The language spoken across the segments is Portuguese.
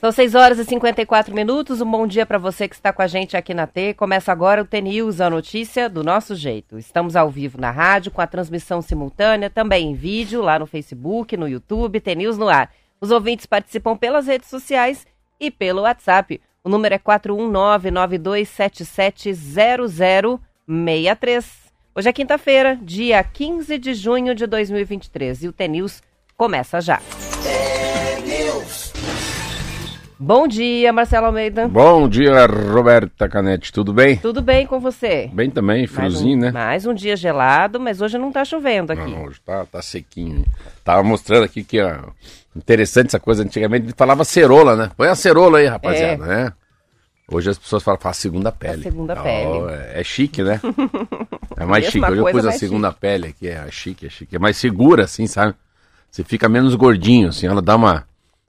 São 6 horas e 54 minutos. Um bom dia para você que está com a gente aqui na T. Começa agora o T-News, a notícia do nosso jeito. Estamos ao vivo na rádio, com a transmissão simultânea, também em vídeo, lá no Facebook, no YouTube, T-News no ar. Os ouvintes participam pelas redes sociais e pelo WhatsApp. O número é 41992770063. Hoje é quinta-feira, dia 15 de junho de 2023 e o T-News começa já. Bom dia, Marcelo Almeida. Bom dia, Roberta Canete, tudo bem? Tudo bem com você? Bem também, friozinho, um, né? Mais um dia gelado, mas hoje não tá chovendo aqui. Não, hoje tá, tá sequinho. Tava mostrando aqui que ó, interessante essa coisa. Antigamente falava cerola, né? Põe a cerola aí, rapaziada, é. né? Hoje as pessoas falam, faz segunda pele. A segunda oh, pele. É, é, chique, né? É mais chique. Hoje eu pus a segunda chique. pele aqui, é chique, é chique. É mais segura, assim, sabe? Você fica menos gordinho, assim, ela dá uma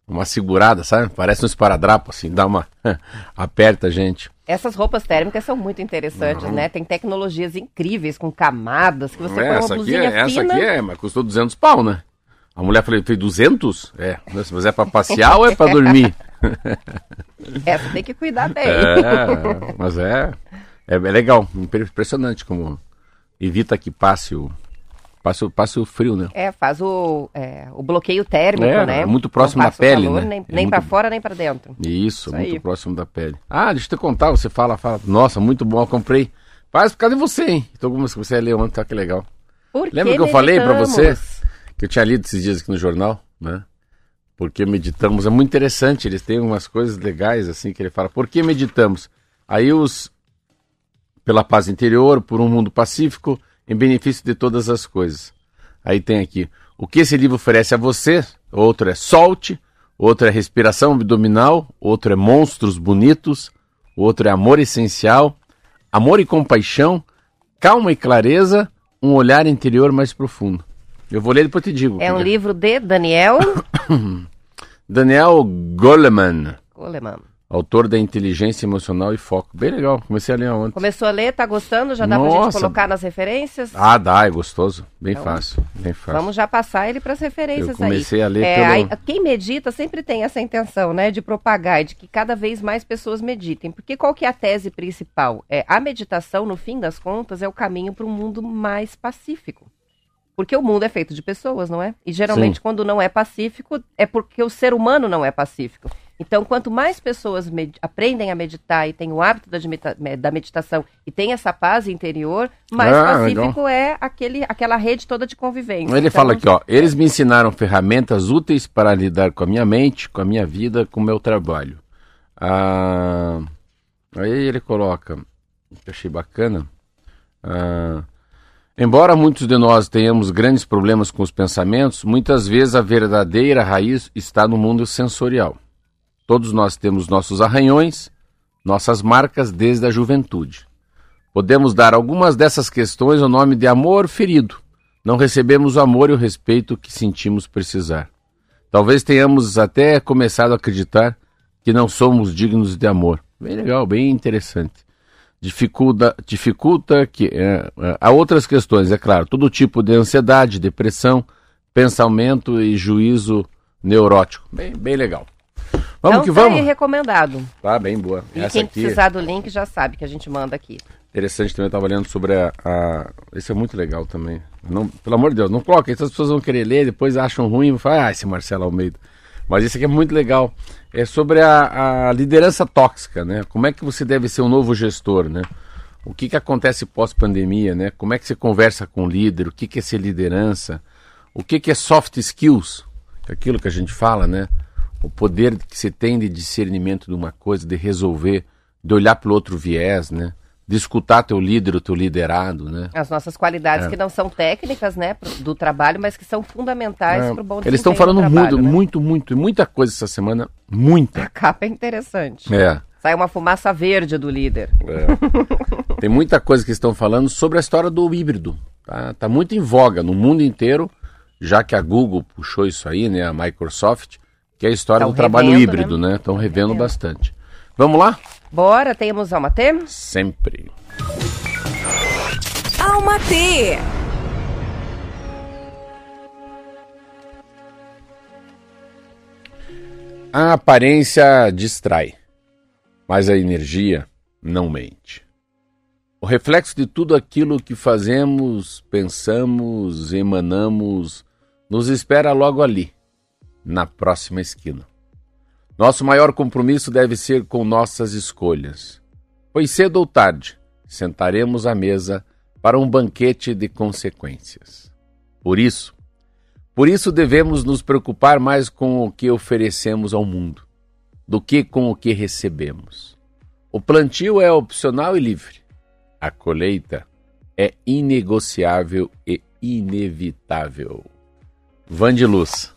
uma segurada, sabe? Parece um esparadrapo, assim, dá uma. aperta a gente. Essas roupas térmicas são muito interessantes, uhum. né? Tem tecnologias incríveis, com camadas, que você é, põe uma blusinha aqui é, fina. Essa aqui é, mas custou 200 pau, né? A mulher falou, tem 200? É, mas é para passear ou é para dormir? Essa tem que cuidar bem. É, mas é, é, é legal, impressionante como evita que passe o, Passa, passa o frio, né? É, faz o, é, o bloqueio térmico, é, né? Muito próximo da pele, calor, né? Nem, é nem muito... para fora, nem para dentro. Isso, Isso muito aí. próximo da pele. Ah, deixa eu te contar, você fala, fala. Nossa, muito bom, eu comprei. Faz por causa de você, hein? Então, como você ler ontem, tá que legal. Por Lembra que, que eu falei para você? Que eu tinha lido esses dias aqui no jornal, né? Porque meditamos, é muito interessante, eles têm umas coisas legais assim que ele fala. Por que meditamos? Aí os pela paz interior, por um mundo pacífico, em benefício de todas as coisas. Aí tem aqui, o que esse livro oferece a você? Outro é Solte, outro é Respiração Abdominal, outro é Monstros Bonitos, outro é Amor Essencial, Amor e Compaixão, Calma e Clareza, um olhar interior mais profundo. Eu vou ler e depois te digo. É um é. livro de Daniel... Daniel Goleman. Goleman. Autor da Inteligência Emocional e Foco. Bem legal, comecei a ler ontem. Começou a ler, tá gostando? Já dá Nossa. pra gente colocar nas referências? Ah, dá, é gostoso. Bem então, fácil, bem fácil. Vamos já passar ele para as referências Eu comecei aí. a ler é, pelo... aí, Quem medita sempre tem essa intenção, né, de propagar, de que cada vez mais pessoas meditem. Porque qual que é a tese principal? É, a meditação, no fim das contas, é o caminho para um mundo mais pacífico. Porque o mundo é feito de pessoas, não é? E geralmente, Sim. quando não é pacífico, é porque o ser humano não é pacífico. Então, quanto mais pessoas aprendem a meditar e têm o hábito da, da meditação e tem essa paz interior, mais ah, pacífico legal. é aquele, aquela rede toda de convivência. Ele então, fala aqui, ó, eles me ensinaram ferramentas úteis para lidar com a minha mente, com a minha vida, com o meu trabalho. Ah, aí ele coloca, que achei bacana. Ah, Embora muitos de nós tenhamos grandes problemas com os pensamentos, muitas vezes a verdadeira raiz está no mundo sensorial. Todos nós temos nossos arranhões, nossas marcas desde a juventude. Podemos dar algumas dessas questões o nome de amor ferido. Não recebemos o amor e o respeito que sentimos precisar. Talvez tenhamos até começado a acreditar que não somos dignos de amor. Bem legal, bem interessante. Dificulta, dificulta que é, é, há outras questões, é claro, todo tipo de ansiedade, depressão, pensamento e juízo neurótico. Bem, bem legal. Vamos então, que vamos. Tá recomendado. Tá bem boa. E Essa quem aqui... precisar do link já sabe que a gente manda aqui. Interessante também, eu estava lendo sobre a, a, Esse é muito legal também. Não, pelo amor de Deus, não coloca, essas pessoas vão querer ler, depois acham ruim e falam, ah, esse Marcelo Almeida. Mas isso aqui é muito legal. É sobre a, a, liderança tóxica, né? Como é que você deve ser um novo gestor, né? O que, que acontece pós-pandemia, né? Como é que você conversa com o líder? O que, que é ser liderança? O que, que é soft skills? Aquilo que a gente fala, né? O poder que se tem de discernimento de uma coisa, de resolver, de olhar para o outro viés, né? De escutar teu líder, o teu liderado, né? As nossas qualidades é. que não são técnicas, né, do trabalho, mas que são fundamentais é. para o bom Eles estão falando trabalho, muito, né? muito, muito, muita coisa essa semana, muita. A capa é interessante. É. Sai uma fumaça verde do líder. É. Tem muita coisa que estão falando sobre a história do híbrido. Tá, tá muito em voga no mundo inteiro, já que a Google puxou isso aí, né, a Microsoft que é a história Tão do revendo, trabalho híbrido, né? Estão né? revendo bastante. Vamos lá? Bora, temos Alma T? Sempre. Alma T. A aparência distrai, mas a energia não mente. O reflexo de tudo aquilo que fazemos, pensamos, emanamos, nos espera logo ali, na próxima esquina. Nosso maior compromisso deve ser com nossas escolhas, pois cedo ou tarde sentaremos à mesa para um banquete de consequências. Por isso, por isso devemos nos preocupar mais com o que oferecemos ao mundo do que com o que recebemos. O plantio é opcional e livre. A colheita é inegociável e inevitável. Van de Luz.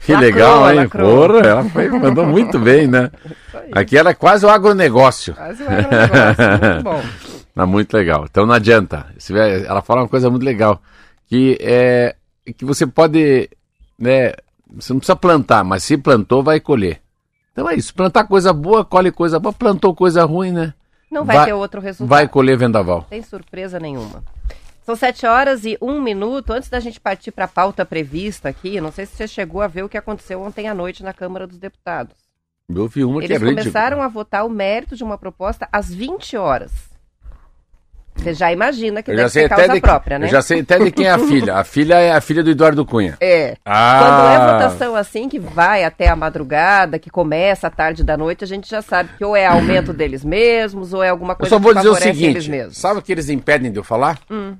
Que lacrou, legal, hein? Lacrou. Porra, ela foi, mandou muito bem, né? Aqui era quase o agronegócio. Quase o agronegócio, muito bom. Muito legal. Então não adianta. Ela fala uma coisa muito legal, que é que você pode, né, você não precisa plantar, mas se plantou, vai colher. Então é isso, plantar coisa boa, colhe coisa boa, plantou coisa ruim, né? Não vai, vai ter outro resultado. Vai colher vendaval. Tem surpresa nenhuma. São sete horas e um minuto. Antes da gente partir para a pauta prevista aqui, não sei se você chegou a ver o que aconteceu ontem à noite na Câmara dos Deputados. Eu vi uma Eles que é começaram a votar o mérito de uma proposta às 20 horas. Você já imagina que eu deve ser causa própria, né? Eu já sei até de quem é a filha. A filha é a filha do Eduardo Cunha. É. Ah. Quando é votação assim, que vai até a madrugada, que começa à tarde da noite, a gente já sabe que ou é aumento deles mesmos, ou é alguma coisa eu só vou que dizer o seguinte, Sabe o que eles impedem de eu falar? Hum.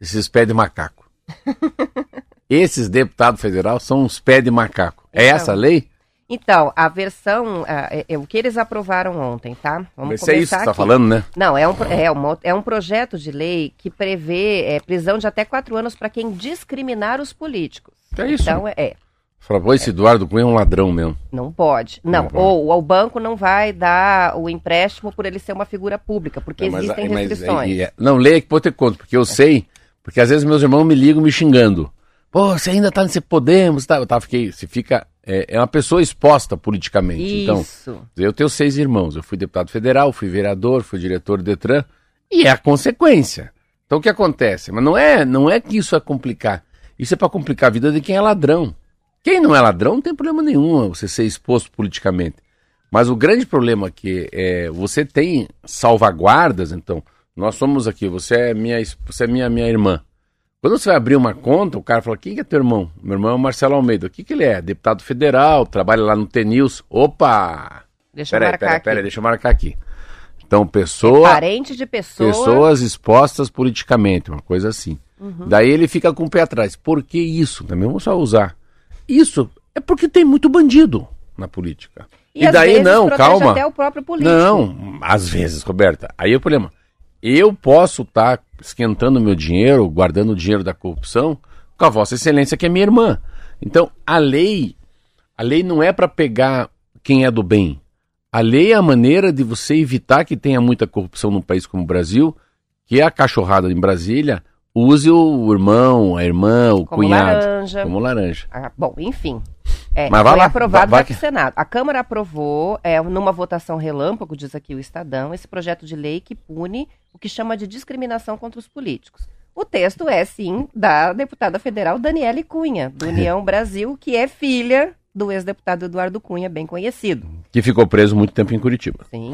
Esses pés de macaco. Esses deputados federais são uns pés de macaco. É então, é essa a lei? Então, a versão, uh, é, é, o que eles aprovaram ontem, tá? Vamos Mas é isso que você está falando, né? Não, é um, é, uma, é um projeto de lei que prevê é, prisão de até quatro anos para quem discriminar os políticos. É isso? Então, é. é. Falou, esse Eduardo Cunha é um ladrão mesmo. Não pode. Não, não pode. Ou, o banco não vai dar o empréstimo por ele ser uma figura pública, porque não, existem mas, restrições. Mas, não, leia que pode ter conta, porque eu sei, porque às vezes meus irmãos me ligam me xingando. Pô, você ainda tá nesse Podemos, tá? Eu tá, fiquei, se fica é, é uma pessoa exposta politicamente. Então, Isso. Então, eu tenho seis irmãos. Eu fui deputado federal, fui vereador, fui diretor do Detran. E é a consequência. Então o que acontece? Mas não é, não é que isso é complicar. Isso é para complicar a vida de quem é ladrão. Quem não é ladrão não tem problema nenhum você ser exposto politicamente. Mas o grande problema é que é, você tem salvaguardas, então, nós somos aqui, você é minha, você é minha, minha irmã. Quando você vai abrir uma conta, o cara fala: quem que é teu irmão? Meu irmão é o Marcelo Almeida. O que, que ele é? Deputado federal, trabalha lá no TNews. Opa! Deixa pera eu marcar pera, aqui. Pera, deixa eu marcar aqui. Então, pessoa. É parente de pessoa. Pessoas expostas politicamente, uma coisa assim. Uhum. Daí ele fica com o pé atrás. Por que isso? Também vamos só usar. Isso é porque tem muito bandido na política. E, e daí não, calma. Até o próprio político. Não, às vezes, Roberta. Aí é o problema. Eu posso estar tá esquentando meu dinheiro, guardando o dinheiro da corrupção, com a Vossa Excelência, que é minha irmã. Então, a lei, a lei não é para pegar quem é do bem. A lei é a maneira de você evitar que tenha muita corrupção num país como o Brasil, que é a cachorrada em Brasília, use o irmão, a irmã, o como cunhado. Laranja. Como laranja. Ah, bom, enfim. É, Mas foi lá, aprovado vai, vai que... Senado. A Câmara aprovou, é, numa votação relâmpago, diz aqui o Estadão, esse projeto de lei que pune o que chama de discriminação contra os políticos. O texto é, sim, da deputada federal Daniele Cunha, do União Brasil, que é filha do ex-deputado Eduardo Cunha, bem conhecido. Que ficou preso muito tempo em Curitiba. Sim.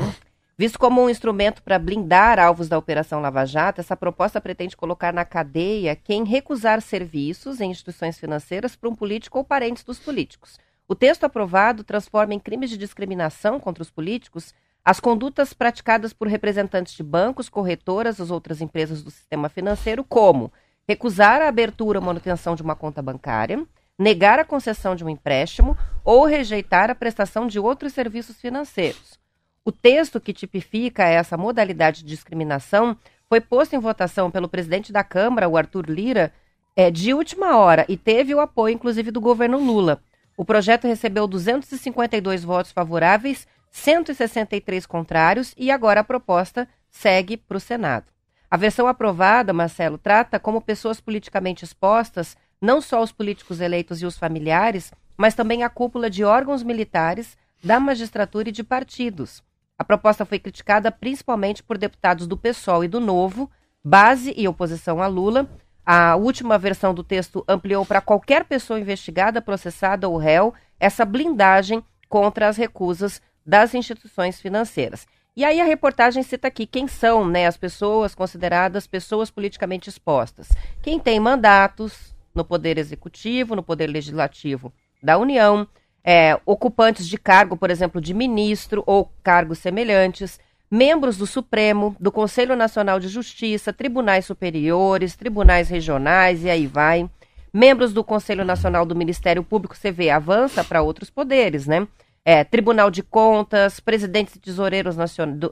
Visto como um instrumento para blindar alvos da Operação Lava Jato, essa proposta pretende colocar na cadeia quem recusar serviços em instituições financeiras para um político ou parentes dos políticos. O texto aprovado transforma em crimes de discriminação contra os políticos as condutas praticadas por representantes de bancos, corretoras ou outras empresas do sistema financeiro, como recusar a abertura ou manutenção de uma conta bancária, negar a concessão de um empréstimo ou rejeitar a prestação de outros serviços financeiros. O texto que tipifica essa modalidade de discriminação foi posto em votação pelo presidente da Câmara, o Arthur Lira, é, de última hora e teve o apoio, inclusive, do governo Lula. O projeto recebeu 252 votos favoráveis, 163 contrários e agora a proposta segue para o Senado. A versão aprovada, Marcelo, trata como pessoas politicamente expostas não só os políticos eleitos e os familiares, mas também a cúpula de órgãos militares, da magistratura e de partidos. A proposta foi criticada principalmente por deputados do PSOL e do Novo, base e oposição a Lula. A última versão do texto ampliou para qualquer pessoa investigada, processada ou réu essa blindagem contra as recusas das instituições financeiras. E aí a reportagem cita aqui quem são né, as pessoas consideradas pessoas politicamente expostas. Quem tem mandatos no Poder Executivo, no Poder Legislativo da União, é, ocupantes de cargo, por exemplo, de ministro ou cargos semelhantes, membros do Supremo, do Conselho Nacional de Justiça, tribunais superiores, tribunais regionais e aí vai. Membros do Conselho Nacional do Ministério Público, você vê, avança para outros poderes, né? É, Tribunal de Contas, presidentes e tesoureiros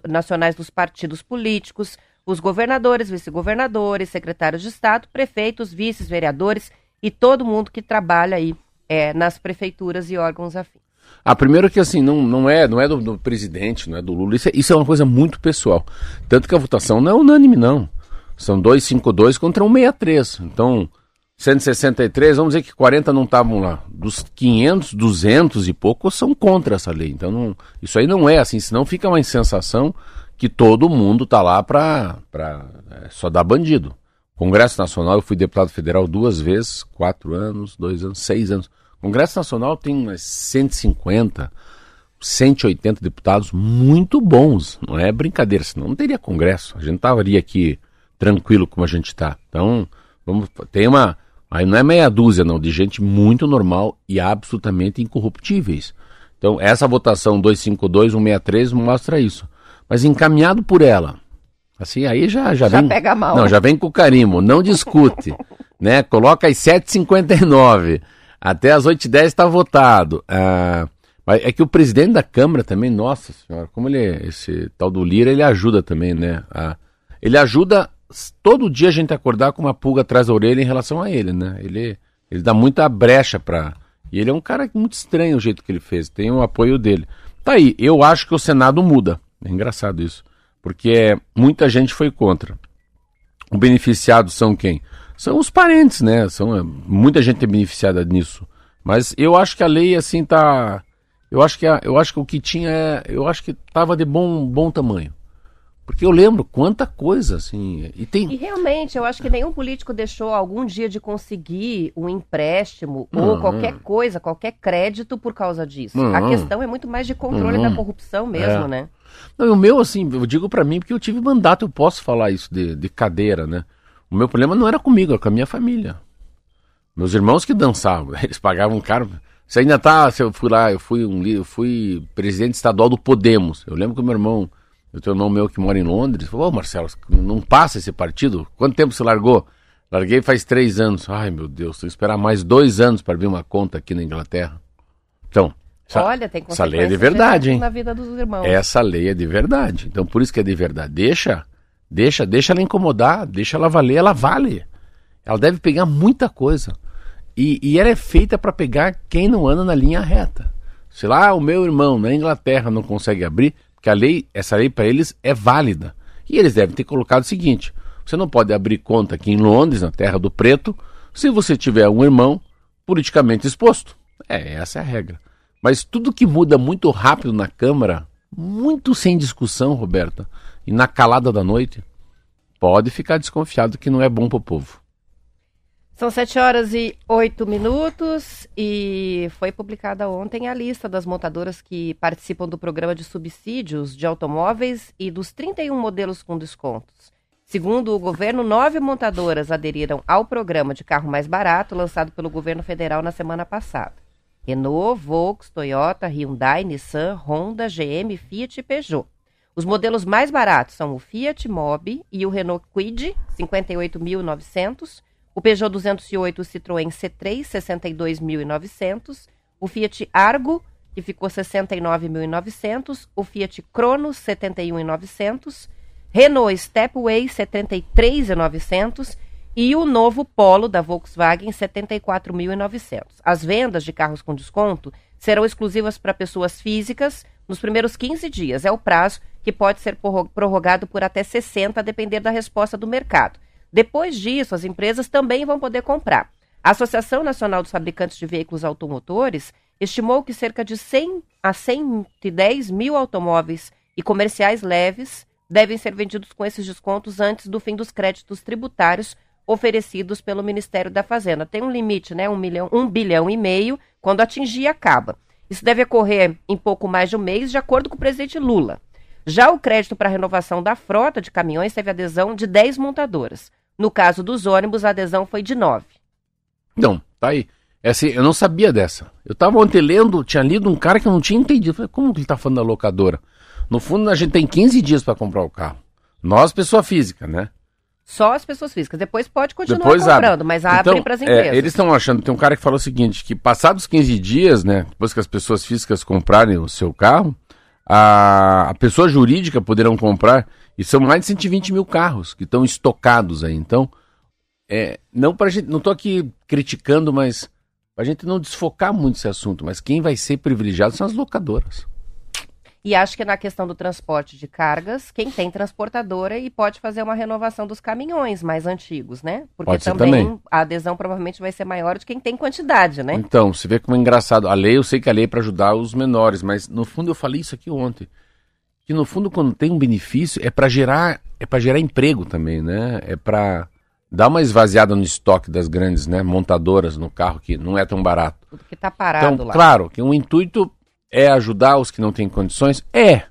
nacionais dos partidos políticos, os governadores, vice-governadores, secretários de Estado, prefeitos, vices, vereadores e todo mundo que trabalha aí é, nas prefeituras e órgãos afins. Ah, primeiro que assim, não, não é, não é do, do presidente, não é do Lula, isso é, isso é uma coisa muito pessoal. Tanto que a votação não é unânime, não. São 252 contra 163. Então, 163, vamos dizer que 40 não estavam lá. Dos 500, 200 e poucos são contra essa lei. Então, não, isso aí não é assim, senão fica uma sensação que todo mundo está lá para é, só dar bandido. Congresso Nacional, eu fui deputado federal duas vezes, quatro anos, dois anos, seis anos. Congresso Nacional tem umas 150, 180 deputados muito bons. Não é brincadeira, senão não teria Congresso. A gente estaria aqui tranquilo como a gente está. Então, vamos, tem uma. Aí não é meia dúzia, não, de gente muito normal e absolutamente incorruptíveis. Então, essa votação 252, 163 mostra isso. Mas encaminhado por ela, assim, aí já, já, já vem. pega mal. Não, já vem com carimbo, não discute. né? Coloca as 7h59. Até as 8h10 está votado. Ah, é que o presidente da Câmara também, nossa senhora, como ele é, esse tal do Lira, ele ajuda também, né? Ah, ele ajuda todo dia a gente acordar com uma pulga atrás da orelha em relação a ele, né? Ele, ele dá muita brecha para. E ele é um cara muito estranho o jeito que ele fez, tem o apoio dele. Tá aí, eu acho que o Senado muda. É engraçado isso. Porque muita gente foi contra. O beneficiado são quem? São os parentes, né? São, é, muita gente é beneficiada nisso. Mas eu acho que a lei, assim, tá. Eu acho que, a, eu acho que o que tinha. É, eu acho que tava de bom, bom tamanho. Porque eu lembro quanta coisa, assim. E, tem... e realmente, eu acho que nenhum político deixou algum dia de conseguir um empréstimo ou qualquer coisa, qualquer crédito por causa disso. A questão é muito mais de controle da corrupção mesmo, é. né? Não, o meu, assim, eu digo para mim, porque eu tive mandato, eu posso falar isso de, de cadeira, né? O meu problema não era comigo, era com a minha família. Meus irmãos que dançavam, eles pagavam caro. Você ainda tá, eu fui lá, eu fui um eu fui presidente estadual do Podemos. Eu lembro que o meu irmão, eu tenho um irmão meu que mora em Londres, falou, ô Marcelo, não passa esse partido? Quanto tempo você largou? Larguei faz três anos. Ai, meu Deus, tenho que esperar mais dois anos para abrir uma conta aqui na Inglaterra. Então, essa, Olha, tem essa lei é de verdade, hein? Na vida dos irmãos. Essa lei é de verdade. Então, por isso que é de verdade. Deixa Deixa, deixa ela incomodar, deixa ela valer, ela vale. Ela deve pegar muita coisa. E, e ela é feita para pegar quem não anda na linha reta. Sei lá, o meu irmão na Inglaterra não consegue abrir, porque a lei, essa lei para eles é válida. E eles devem ter colocado o seguinte: você não pode abrir conta aqui em Londres, na Terra do Preto, se você tiver um irmão politicamente exposto. É, essa é a regra. Mas tudo que muda muito rápido na Câmara, muito sem discussão, Roberta, e na calada da noite, pode ficar desconfiado que não é bom para o povo. São 7 horas e 8 minutos e foi publicada ontem a lista das montadoras que participam do programa de subsídios de automóveis e dos 31 modelos com descontos. Segundo o governo, nove montadoras aderiram ao programa de carro mais barato lançado pelo governo federal na semana passada. Renault, Volks, Toyota, Hyundai, Nissan, Honda, GM, Fiat e Peugeot. Os modelos mais baratos são o Fiat Mobi e o Renault Kwid, 58.900, o Peugeot 208 o Citroën C3, 62.900, o Fiat Argo, que ficou 69.900, o Fiat Cronos, 71.900, Renault Stepway, 73.900 e o novo Polo da Volkswagen, 74.900. As vendas de carros com desconto serão exclusivas para pessoas físicas nos primeiros 15 dias. É o prazo que pode ser prorrogado por até 60, a depender da resposta do mercado. Depois disso, as empresas também vão poder comprar. A Associação Nacional dos Fabricantes de Veículos Automotores estimou que cerca de 100 a 110 mil automóveis e comerciais leves devem ser vendidos com esses descontos antes do fim dos créditos tributários oferecidos pelo Ministério da Fazenda. Tem um limite, né? Um, milhão, um bilhão e meio quando atingir, acaba. Isso deve ocorrer em pouco mais de um mês, de acordo com o presidente Lula. Já o crédito para renovação da frota de caminhões teve adesão de 10 montadoras. No caso dos ônibus, a adesão foi de 9. Não, tá aí. É assim, eu não sabia dessa. Eu estava ontem lendo, tinha lido um cara que eu não tinha entendido. Falei, como que ele está falando da locadora? No fundo, a gente tem 15 dias para comprar o carro. Nós, pessoa física, né? Só as pessoas físicas. Depois pode continuar Depois comprando, abre. mas abre então, para as é, empresas. É, eles estão achando, tem um cara que falou o seguinte, que passados 15 dias, né, depois que as pessoas físicas comprarem o seu carro, a, a pessoa jurídica poderão comprar, e são mais de 120 mil carros que estão estocados aí. Então, é, não para gente, não estou aqui criticando, mas a gente não desfocar muito esse assunto, mas quem vai ser privilegiado são as locadoras. E acho que na questão do transporte de cargas, quem tem transportadora e pode fazer uma renovação dos caminhões mais antigos, né? Porque também, também, a adesão provavelmente vai ser maior de quem tem quantidade, né? Então, você vê como é engraçado. A lei, eu sei que a lei é para ajudar os menores, mas no fundo eu falei isso aqui ontem. Que no fundo, quando tem um benefício, é para gerar, é para gerar emprego também, né? É para dar uma esvaziada no estoque das grandes né, montadoras no carro, que não é tão barato. Tudo que está parado então, lá. Claro, que um intuito é ajudar os que não têm condições? É.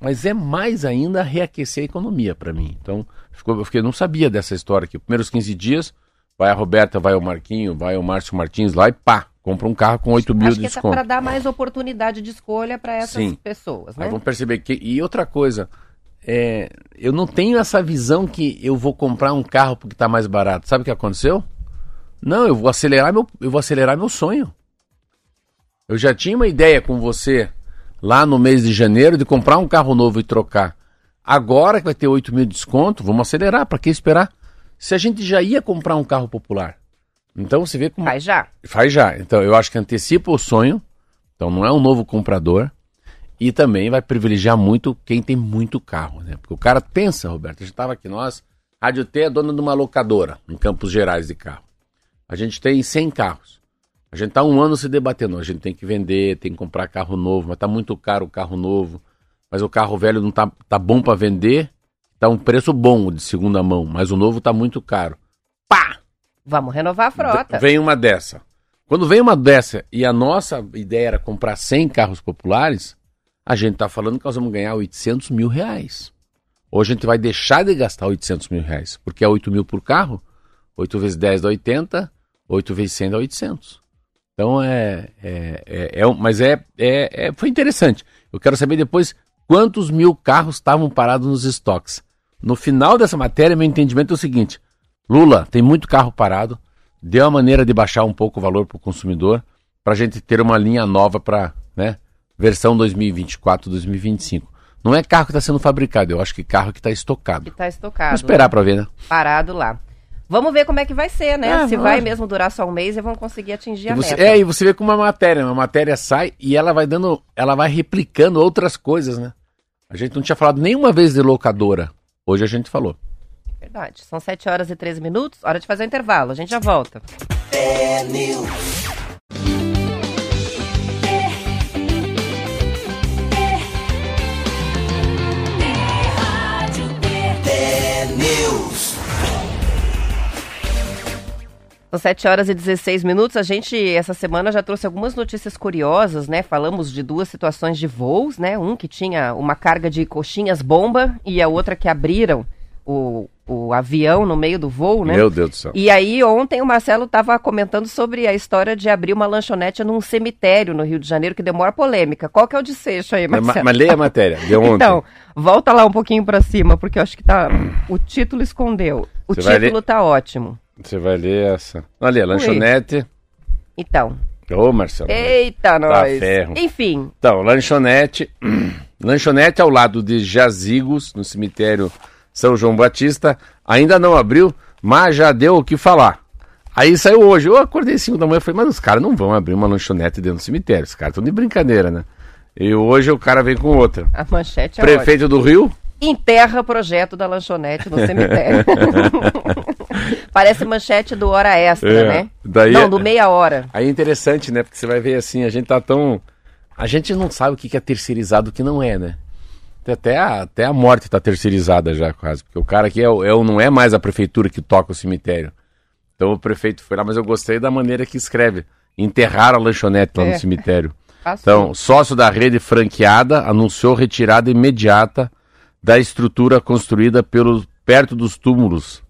Mas é mais ainda reaquecer a economia para mim. Então, ficou, eu fiquei, não sabia dessa história aqui. Primeiros 15 dias, vai a Roberta, vai o Marquinho, vai o Márcio Martins lá e pá, compra um carro com 8 mil Acho de é desconto. para dar mais oportunidade de escolha para essas Sim. pessoas, né? Aí vamos perceber que... E outra coisa, é, eu não tenho essa visão que eu vou comprar um carro porque está mais barato. Sabe o que aconteceu? Não, eu vou acelerar meu, eu vou acelerar meu sonho. Eu já tinha uma ideia com você lá no mês de janeiro de comprar um carro novo e trocar. Agora que vai ter 8 mil de desconto, vamos acelerar. Para que esperar? Se a gente já ia comprar um carro popular. Então você vê como. Faz já. Faz já. Então eu acho que antecipa o sonho. Então não é um novo comprador. E também vai privilegiar muito quem tem muito carro, né? Porque o cara pensa, Roberto, a gente estava aqui, nós, Rádio T é dona de uma locadora em Campos Gerais de carro. A gente tem 100 carros. A gente está um ano se debatendo. A gente tem que vender, tem que comprar carro novo, mas está muito caro o carro novo. Mas o carro velho não está tá bom para vender. Está um preço bom de segunda mão, mas o novo está muito caro. Pá! Vamos renovar a frota. Vem uma dessa. Quando vem uma dessa e a nossa ideia era comprar 100 carros populares, a gente está falando que nós vamos ganhar 800 mil reais. Hoje a gente vai deixar de gastar 800 mil reais, porque é 8 mil por carro, 8 vezes 10 dá 80, 8 vezes 100 dá 800. Então é, é, é, é mas é, é, é, foi interessante. Eu quero saber depois quantos mil carros estavam parados nos estoques. No final dessa matéria, meu entendimento é o seguinte: Lula tem muito carro parado, deu a maneira de baixar um pouco o valor para o consumidor, para a gente ter uma linha nova para, né, versão 2024, 2025. Não é carro que está sendo fabricado, eu acho que carro que está estocado. Que está estocado. Vamos esperar né? para ver, né? Parado lá. Vamos ver como é que vai ser, né? É, Se vai mesmo durar só um mês e vão conseguir atingir a você, meta. É, e você vê como uma matéria, uma matéria sai e ela vai dando, ela vai replicando outras coisas, né? A gente não tinha falado nenhuma vez de locadora. Hoje a gente falou. Verdade. São 7 horas e 13 minutos. Hora de fazer o intervalo. A gente já volta. É São 7 horas e 16 minutos. A gente, essa semana, já trouxe algumas notícias curiosas, né? Falamos de duas situações de voos, né? Um que tinha uma carga de coxinhas bomba e a outra que abriram o, o avião no meio do voo, né? Meu Deus do céu. E aí, ontem o Marcelo estava comentando sobre a história de abrir uma lanchonete num cemitério no Rio de Janeiro, que demora polêmica. Qual que é o desfecho aí, Marcelo? Mas, mas leia a matéria, de ontem. Então, volta lá um pouquinho para cima, porque eu acho que tá... O título escondeu. O Você título tá ótimo. Você vai ler essa. Ali, a lanchonete. Então. Ô, Marcelo. Eita, tá nós. Ferro. Enfim. Então, lanchonete. lanchonete ao lado de Jazigos, no cemitério São João Batista. Ainda não abriu, mas já deu o que falar. Aí saiu hoje. Eu acordei 5 da manhã e falei, mas os caras não vão abrir uma lanchonete dentro do cemitério. Os caras estão de brincadeira, né? E hoje o cara vem com outra. A manchete é Prefeito ótimo. do Rio. Enterra projeto da lanchonete no cemitério. Parece manchete do Hora Extra, é, né? Daí não, é- do Meia Hora. Aí é interessante, né? Porque você vai ver assim, a gente tá tão... A gente não sabe o que é terceirizado e o que não é, né? Até a, até a morte tá terceirizada já, quase. Porque o cara aqui é, é, não é mais a prefeitura que toca o cemitério. Então o prefeito foi lá, mas eu gostei da maneira que escreve. enterraram a lanchonete lá é. no cemitério. Então, sócio da rede franqueada anunciou retirada imediata da estrutura construída perto dos túmulos.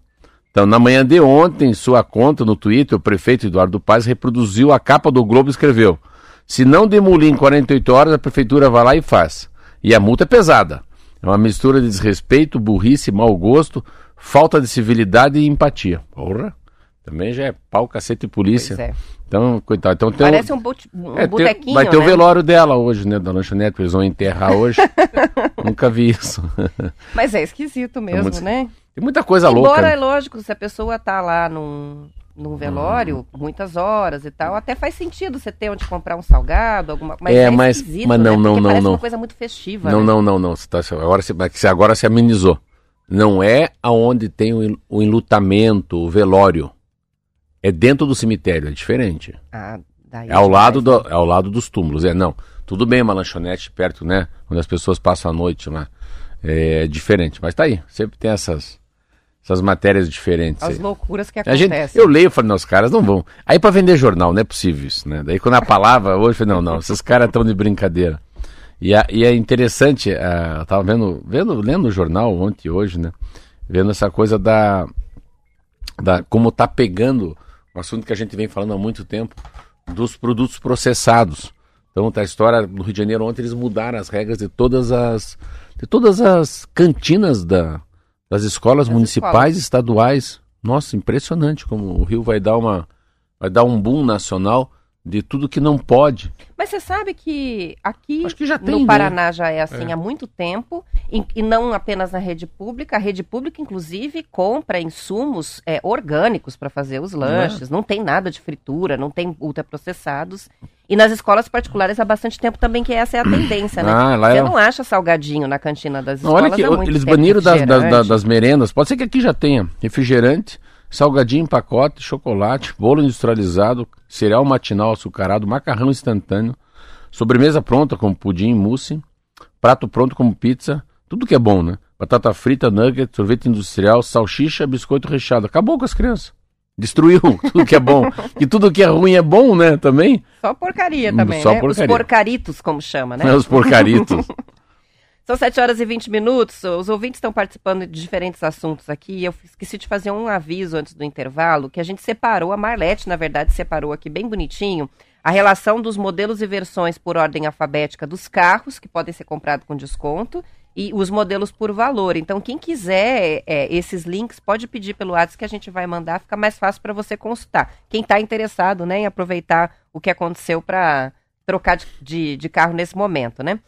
Então, na manhã de ontem, em sua conta no Twitter, o prefeito Eduardo Paz reproduziu a capa do Globo e escreveu: Se não demolir em 48 horas, a prefeitura vai lá e faz. E a multa é pesada. É uma mistura de desrespeito, burrice, mau gosto, falta de civilidade e empatia. Porra! Também já é pau, cacete e polícia. É. Então, coitado. Então, tem Parece um, um é, botequinho, Vai ter né? o velório dela hoje, né? Da lanchonete, eles vão enterrar hoje. Nunca vi isso. Mas é esquisito mesmo, é muito... né? Tem muita coisa Embora, louca. Embora, é lógico, se a pessoa tá lá num, num velório, hum. muitas horas e tal, até faz sentido você ter onde comprar um salgado, alguma Mas é, é mas, mas não, né? não, não, não. uma coisa muito festiva, Não, né? não, não, não. Você tá, agora, se, agora se amenizou. Não é aonde tem o, o enlutamento, o velório. É dentro do cemitério, é diferente. Ah, daí é ao lado do, é ao lado dos túmulos. É não. Tudo bem, uma lanchonete perto, né? Onde as pessoas passam a noite lá. É diferente, mas tá aí. Sempre tem essas essas matérias diferentes. As aí. loucuras que acontecem. Gente, eu leio e falo, não, os caras não vão. Aí para vender jornal, não é possível isso, né? Daí quando a palavra hoje, eu falei, não, não, esses caras estão de brincadeira. E, a, e é interessante, uh, eu tava vendo, vendo, lendo o jornal ontem e hoje, né? Vendo essa coisa da, da como tá pegando um assunto que a gente vem falando há muito tempo, dos produtos processados. Então, tá a história do Rio de Janeiro ontem eles mudaram as regras de todas as de todas as cantinas da, das escolas municipais, escolas. estaduais. Nossa, impressionante como o Rio vai dar uma vai dar um boom nacional de tudo que não pode. Mas você sabe que aqui que tem, no né? Paraná já é assim é. há muito tempo, e, e, não apenas na rede pública. A rede pública, inclusive, compra insumos é, orgânicos para fazer os lanches. Não. não tem nada de fritura, não tem ultraprocessados. E nas escolas particulares há bastante tempo também que essa é a tendência, né? Ah, Você é... não acha salgadinho na cantina das escolas. Olha que eles baniram das, das, das merendas. Pode ser que aqui já tenha refrigerante salgadinho em pacote, chocolate, bolo industrializado, cereal matinal açucarado, macarrão instantâneo, sobremesa pronta como pudim, mousse, prato pronto como pizza, tudo que é bom, né? Batata frita, nugget, sorvete industrial, salsicha, biscoito recheado. Acabou com as crianças. Destruiu tudo que é bom. e tudo que é ruim é bom, né? Também. Só porcaria também, Só né? Porcaria. Os porcaritos, como chama, né? É, os porcaritos. São 7 horas e 20 minutos. Os ouvintes estão participando de diferentes assuntos aqui. Eu esqueci de fazer um aviso antes do intervalo, que a gente separou, a Marlete, na verdade, separou aqui bem bonitinho, a relação dos modelos e versões por ordem alfabética dos carros, que podem ser comprados com desconto, e os modelos por valor. Então, quem quiser é, esses links, pode pedir pelo WhatsApp que a gente vai mandar, fica mais fácil para você consultar. Quem está interessado né, em aproveitar o que aconteceu para trocar de, de, de carro nesse momento, né?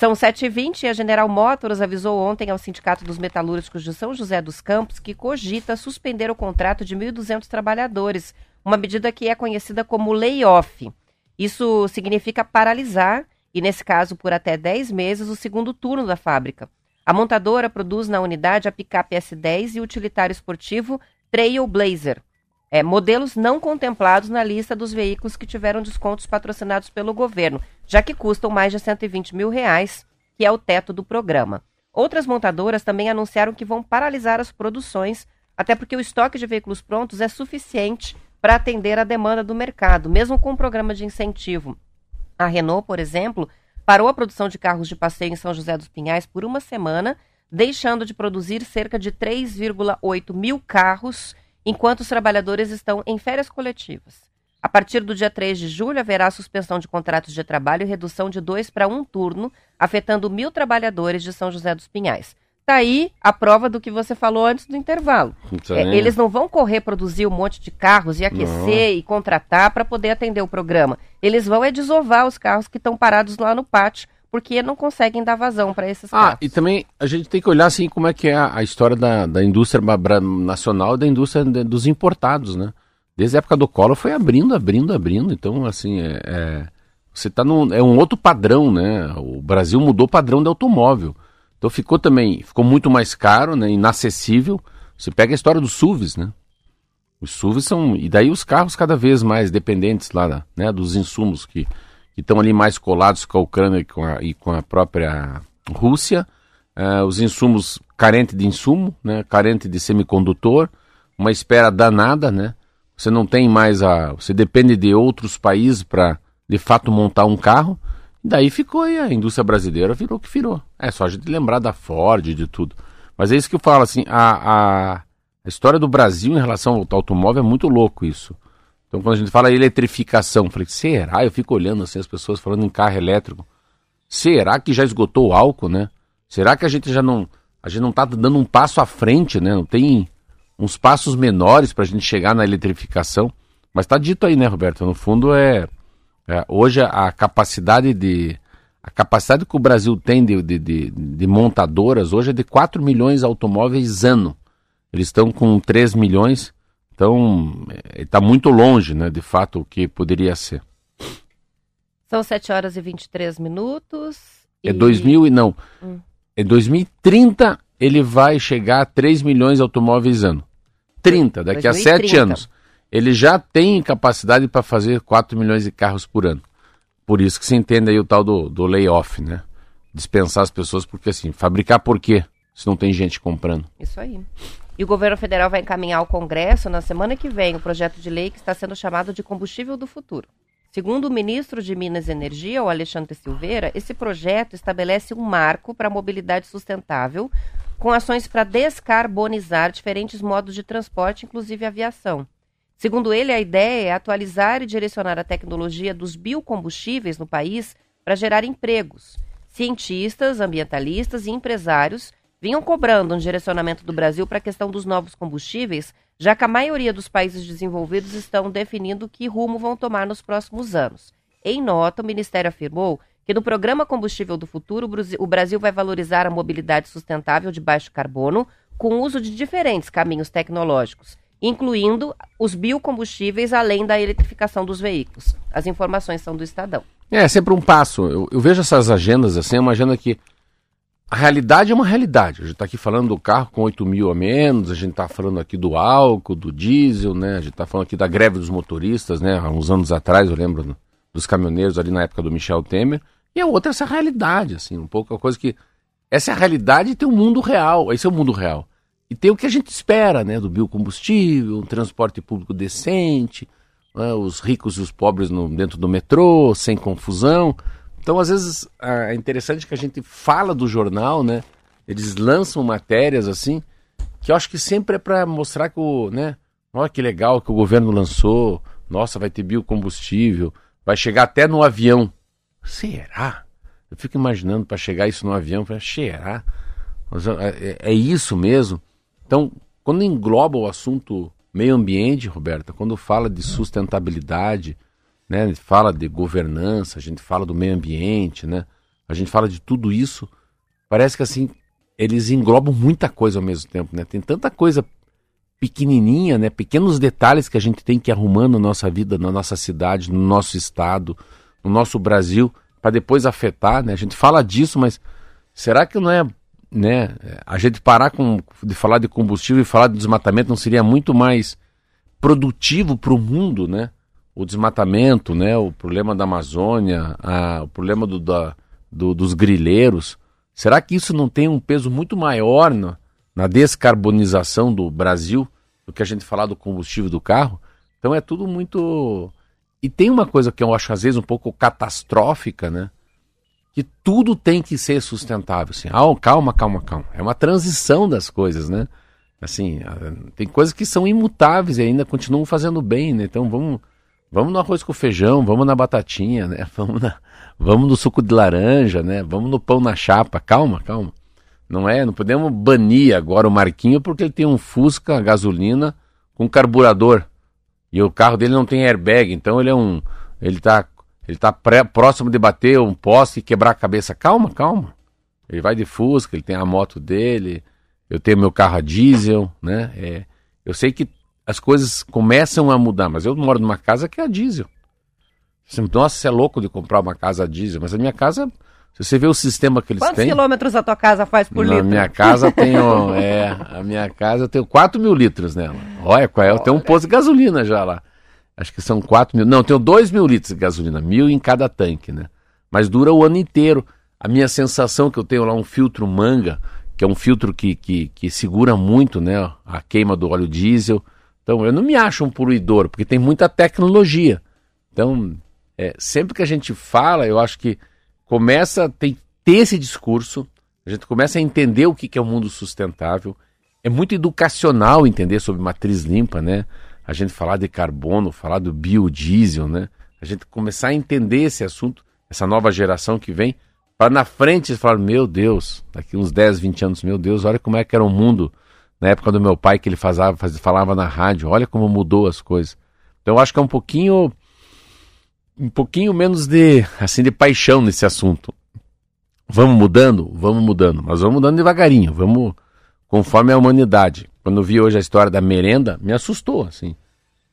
São 7h20 e a General Motors avisou ontem ao Sindicato dos Metalúrgicos de São José dos Campos que cogita suspender o contrato de 1.200 trabalhadores, uma medida que é conhecida como layoff. Isso significa paralisar, e nesse caso por até 10 meses, o segundo turno da fábrica. A montadora produz na unidade a picape S10 e o utilitário esportivo Trailblazer é, modelos não contemplados na lista dos veículos que tiveram descontos patrocinados pelo governo, já que custam mais de 120 mil reais, que é o teto do programa. Outras montadoras também anunciaram que vão paralisar as produções, até porque o estoque de veículos prontos é suficiente para atender a demanda do mercado, mesmo com o um programa de incentivo. A Renault, por exemplo, parou a produção de carros de passeio em São José dos Pinhais por uma semana, deixando de produzir cerca de 3,8 mil carros enquanto os trabalhadores estão em férias coletivas. A partir do dia 3 de julho, haverá suspensão de contratos de trabalho e redução de dois para um turno, afetando mil trabalhadores de São José dos Pinhais. Está aí a prova do que você falou antes do intervalo. É, eles não vão correr produzir um monte de carros e aquecer não. e contratar para poder atender o programa. Eles vão é desovar os carros que estão parados lá no pátio porque não conseguem dar vazão para esses ah, e também a gente tem que olhar assim como é que é a, a história da, da indústria nacional e da indústria de, dos importados, né? Desde a época do Collor foi abrindo, abrindo, abrindo. Então, assim, é, é você está num é um outro padrão, né? O Brasil mudou o padrão de automóvel. Então ficou também, ficou muito mais caro, né? Inacessível. Você pega a história dos SUVs, né? Os SUVs são e daí os carros cada vez mais dependentes lá, né? Dos insumos que que estão ali mais colados com a Ucrânia e com a, e com a própria Rússia, uh, os insumos carentes de insumo, né, carente de semicondutor, uma espera danada, né? você não tem mais a. Você depende de outros países para, de fato, montar um carro. Daí ficou aí, a indústria brasileira virou o que virou. É só a gente lembrar da Ford, de tudo. Mas é isso que eu falo, assim, a, a, a história do Brasil em relação ao automóvel é muito louco isso. Então quando a gente fala eletrificação, eu falei, será? Eu fico olhando assim as pessoas falando em carro elétrico. Será que já esgotou o álcool, né? Será que a gente já não. A gente não está dando um passo à frente, né? Não tem uns passos menores para a gente chegar na eletrificação. Mas está dito aí, né, Roberto? No fundo é, é, hoje a capacidade de a capacidade que o Brasil tem de, de, de, de montadoras hoje é de 4 milhões de automóveis ano. Eles estão com 3 milhões, então está muito longe, né, de fato, o que poderia ser. São 7 horas e 23 minutos. É e... É 2000 e não. Hum. Em 2030 ele vai chegar a 3 milhões de automóveis ano. 30, daqui 2030. a 7 anos. Ele já tem capacidade para fazer 4 milhões de carros por ano. Por isso que se entende aí o tal do, do layoff, né? Dispensar as pessoas, porque assim, fabricar por quê? Se não tem gente comprando. Isso aí. E o governo federal vai encaminhar ao Congresso na semana que vem o projeto de lei que está sendo chamado de combustível do futuro. Segundo o ministro de Minas e Energia, o Alexandre Silveira, esse projeto estabelece um marco para a mobilidade sustentável, com ações para descarbonizar diferentes modos de transporte, inclusive aviação. Segundo ele, a ideia é atualizar e direcionar a tecnologia dos biocombustíveis no país para gerar empregos. Cientistas, ambientalistas e empresários vinham cobrando um direcionamento do Brasil para a questão dos novos combustíveis, já que a maioria dos países desenvolvidos estão definindo que rumo vão tomar nos próximos anos. Em nota, o Ministério afirmou que no programa Combustível do Futuro, o Brasil vai valorizar a mobilidade sustentável de baixo carbono com o uso de diferentes caminhos tecnológicos, incluindo os biocombustíveis, além da eletrificação dos veículos. As informações são do Estadão. É, sempre um passo. Eu, eu vejo essas agendas assim, é uma agenda que a realidade é uma realidade. A gente está aqui falando do carro com 8 mil a menos, a gente está falando aqui do álcool, do diesel, né? A gente está falando aqui da greve dos motoristas, né? Há uns anos atrás, eu lembro dos caminhoneiros ali na época do Michel Temer. E a outra é essa realidade, assim, um pouco a coisa que. Essa é a realidade e tem o um mundo real. Esse é o mundo real. E tem o que a gente espera, né? Do biocombustível, um transporte público decente, né? os ricos e os pobres no, dentro do metrô, sem confusão. Então, às vezes, é interessante que a gente fala do jornal, né? Eles lançam matérias assim, que eu acho que sempre é para mostrar que o, né? Olha que legal que o governo lançou. Nossa, vai ter biocombustível, vai chegar até no avião. Será? Eu fico imaginando para chegar isso no avião, para cheirar. É, é, é isso mesmo? Então, quando engloba o assunto meio ambiente, Roberta, quando fala de sustentabilidade, né? A gente fala de governança, a gente fala do meio ambiente, né? A gente fala de tudo isso. Parece que assim, eles englobam muita coisa ao mesmo tempo, né? Tem tanta coisa pequenininha, né? Pequenos detalhes que a gente tem que ir arrumando na nossa vida, na nossa cidade, no nosso estado, no nosso Brasil, para depois afetar, né? A gente fala disso, mas será que não é, né? A gente parar com, de falar de combustível e falar de desmatamento não seria muito mais produtivo para o mundo, né? O desmatamento, né, o problema da Amazônia, a, o problema do, da, do, dos grileiros, será que isso não tem um peso muito maior na, na descarbonização do Brasil do que a gente falar do combustível do carro? Então é tudo muito. E tem uma coisa que eu acho às vezes um pouco catastrófica, né? Que tudo tem que ser sustentável. Assim, ah, calma, calma, calma. É uma transição das coisas, né? Assim, tem coisas que são imutáveis e ainda continuam fazendo bem, né? Então vamos Vamos no arroz com feijão, vamos na batatinha, né? Vamos, na, vamos no suco de laranja, né? Vamos no pão na chapa. Calma, calma. Não é? Não podemos banir agora o Marquinho porque ele tem um Fusca gasolina com carburador. E o carro dele não tem airbag, então ele é um. Ele tá, ele tá pré, próximo de bater um poste e quebrar a cabeça. Calma, calma. Ele vai de Fusca, ele tem a moto dele, eu tenho meu carro a diesel, né? É, eu sei que as coisas começam a mudar. Mas eu moro numa casa que é a diesel. Nossa, você é louco de comprar uma casa a diesel, mas a minha casa, se você vê o sistema que eles Quantos têm. Quantos quilômetros a tua casa faz por na litro? minha casa tenho, é, a minha casa tenho 4 mil litros nela. Olha, qual é? Eu tenho um posto de gasolina já lá. Acho que são 4 mil. Não, tenho 2 mil litros de gasolina, mil em cada tanque, né? Mas dura o ano inteiro. A minha sensação que eu tenho lá um filtro manga, que é um filtro que, que, que segura muito, né? A queima do óleo diesel. Então, eu não me acho um poluidor, porque tem muita tecnologia. Então, é, sempre que a gente fala, eu acho que começa a ter, esse discurso, a gente começa a entender o que, é o mundo sustentável. É muito educacional entender sobre matriz limpa, né? A gente falar de carbono, falar do biodiesel, né? A gente começar a entender esse assunto, essa nova geração que vem, para na frente falar, meu Deus, daqui uns 10, 20 anos, meu Deus, olha como é que era o mundo na época do meu pai que ele fazava, faz, falava na rádio, olha como mudou as coisas. Então eu acho que é um pouquinho um pouquinho menos de assim de paixão nesse assunto. Vamos mudando, vamos mudando, mas vamos mudando devagarinho, vamos conforme a humanidade. Quando eu vi hoje a história da merenda, me assustou assim.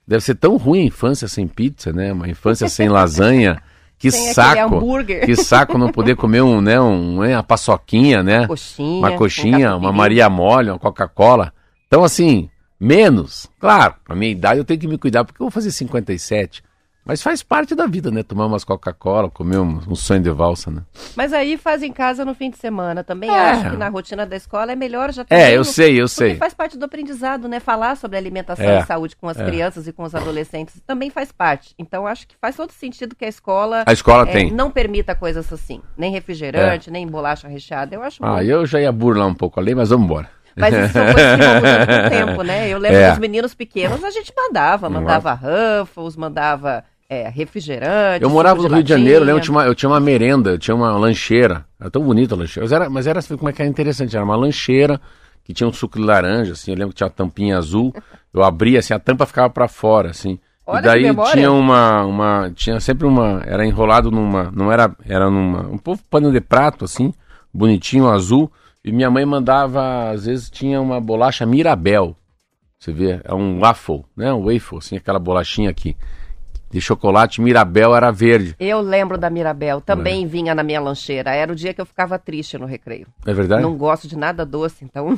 Deve ser tão ruim a infância sem pizza, né? Uma infância sem lasanha. Que sem saco, que saco não poder comer um, né, um, uma paçoquinha, né? Uma coxinha, uma, coxinha, uma Maria Mole, uma Coca-Cola. Então, assim, menos. Claro, a minha idade eu tenho que me cuidar, porque eu vou fazer 57. Mas faz parte da vida, né? Tomar umas Coca-Cola, comer um, um, sonho de valsa, né? Mas aí faz em casa no fim de semana. Também é. acho que na rotina da escola é melhor já ter. É, eu sei, eu sei. faz parte do aprendizado, né? Falar sobre alimentação é. e saúde com as é. crianças e com os adolescentes também faz parte. Então acho que faz todo sentido que a escola. A escola é, tem. Não permita coisas assim. Nem refrigerante, é. nem bolacha recheada. Eu acho Ah, bom. eu já ia burlar um pouco ali, mas vamos embora. Mas isso são coisas que vão mudando com o tempo, né? Eu lembro é. dos meninos pequenos, a gente mandava, mandava Ruffles, mandava é, refrigerante. Eu morava no Rio de Janeiro, eu tinha, uma, eu tinha uma merenda, eu tinha uma lancheira. Era tão bonita a lancheira. Mas era, mas era assim, como é que era interessante? Era uma lancheira que tinha um suco de laranja, assim. Eu lembro que tinha uma tampinha azul. Eu abria, assim, a tampa ficava para fora, assim. Olha e daí tinha uma, uma. Tinha sempre uma. Era enrolado numa. Não era. Era numa. Um pouco pano de prato, assim. Bonitinho, azul. E minha mãe mandava, às vezes tinha uma bolacha Mirabel. Você vê, é um waffle, né? Um waffle, assim, aquela bolachinha aqui de chocolate Mirabel era verde. Eu lembro da Mirabel, também é. vinha na minha lancheira. Era o dia que eu ficava triste no recreio. É verdade? Não gosto de nada doce, então.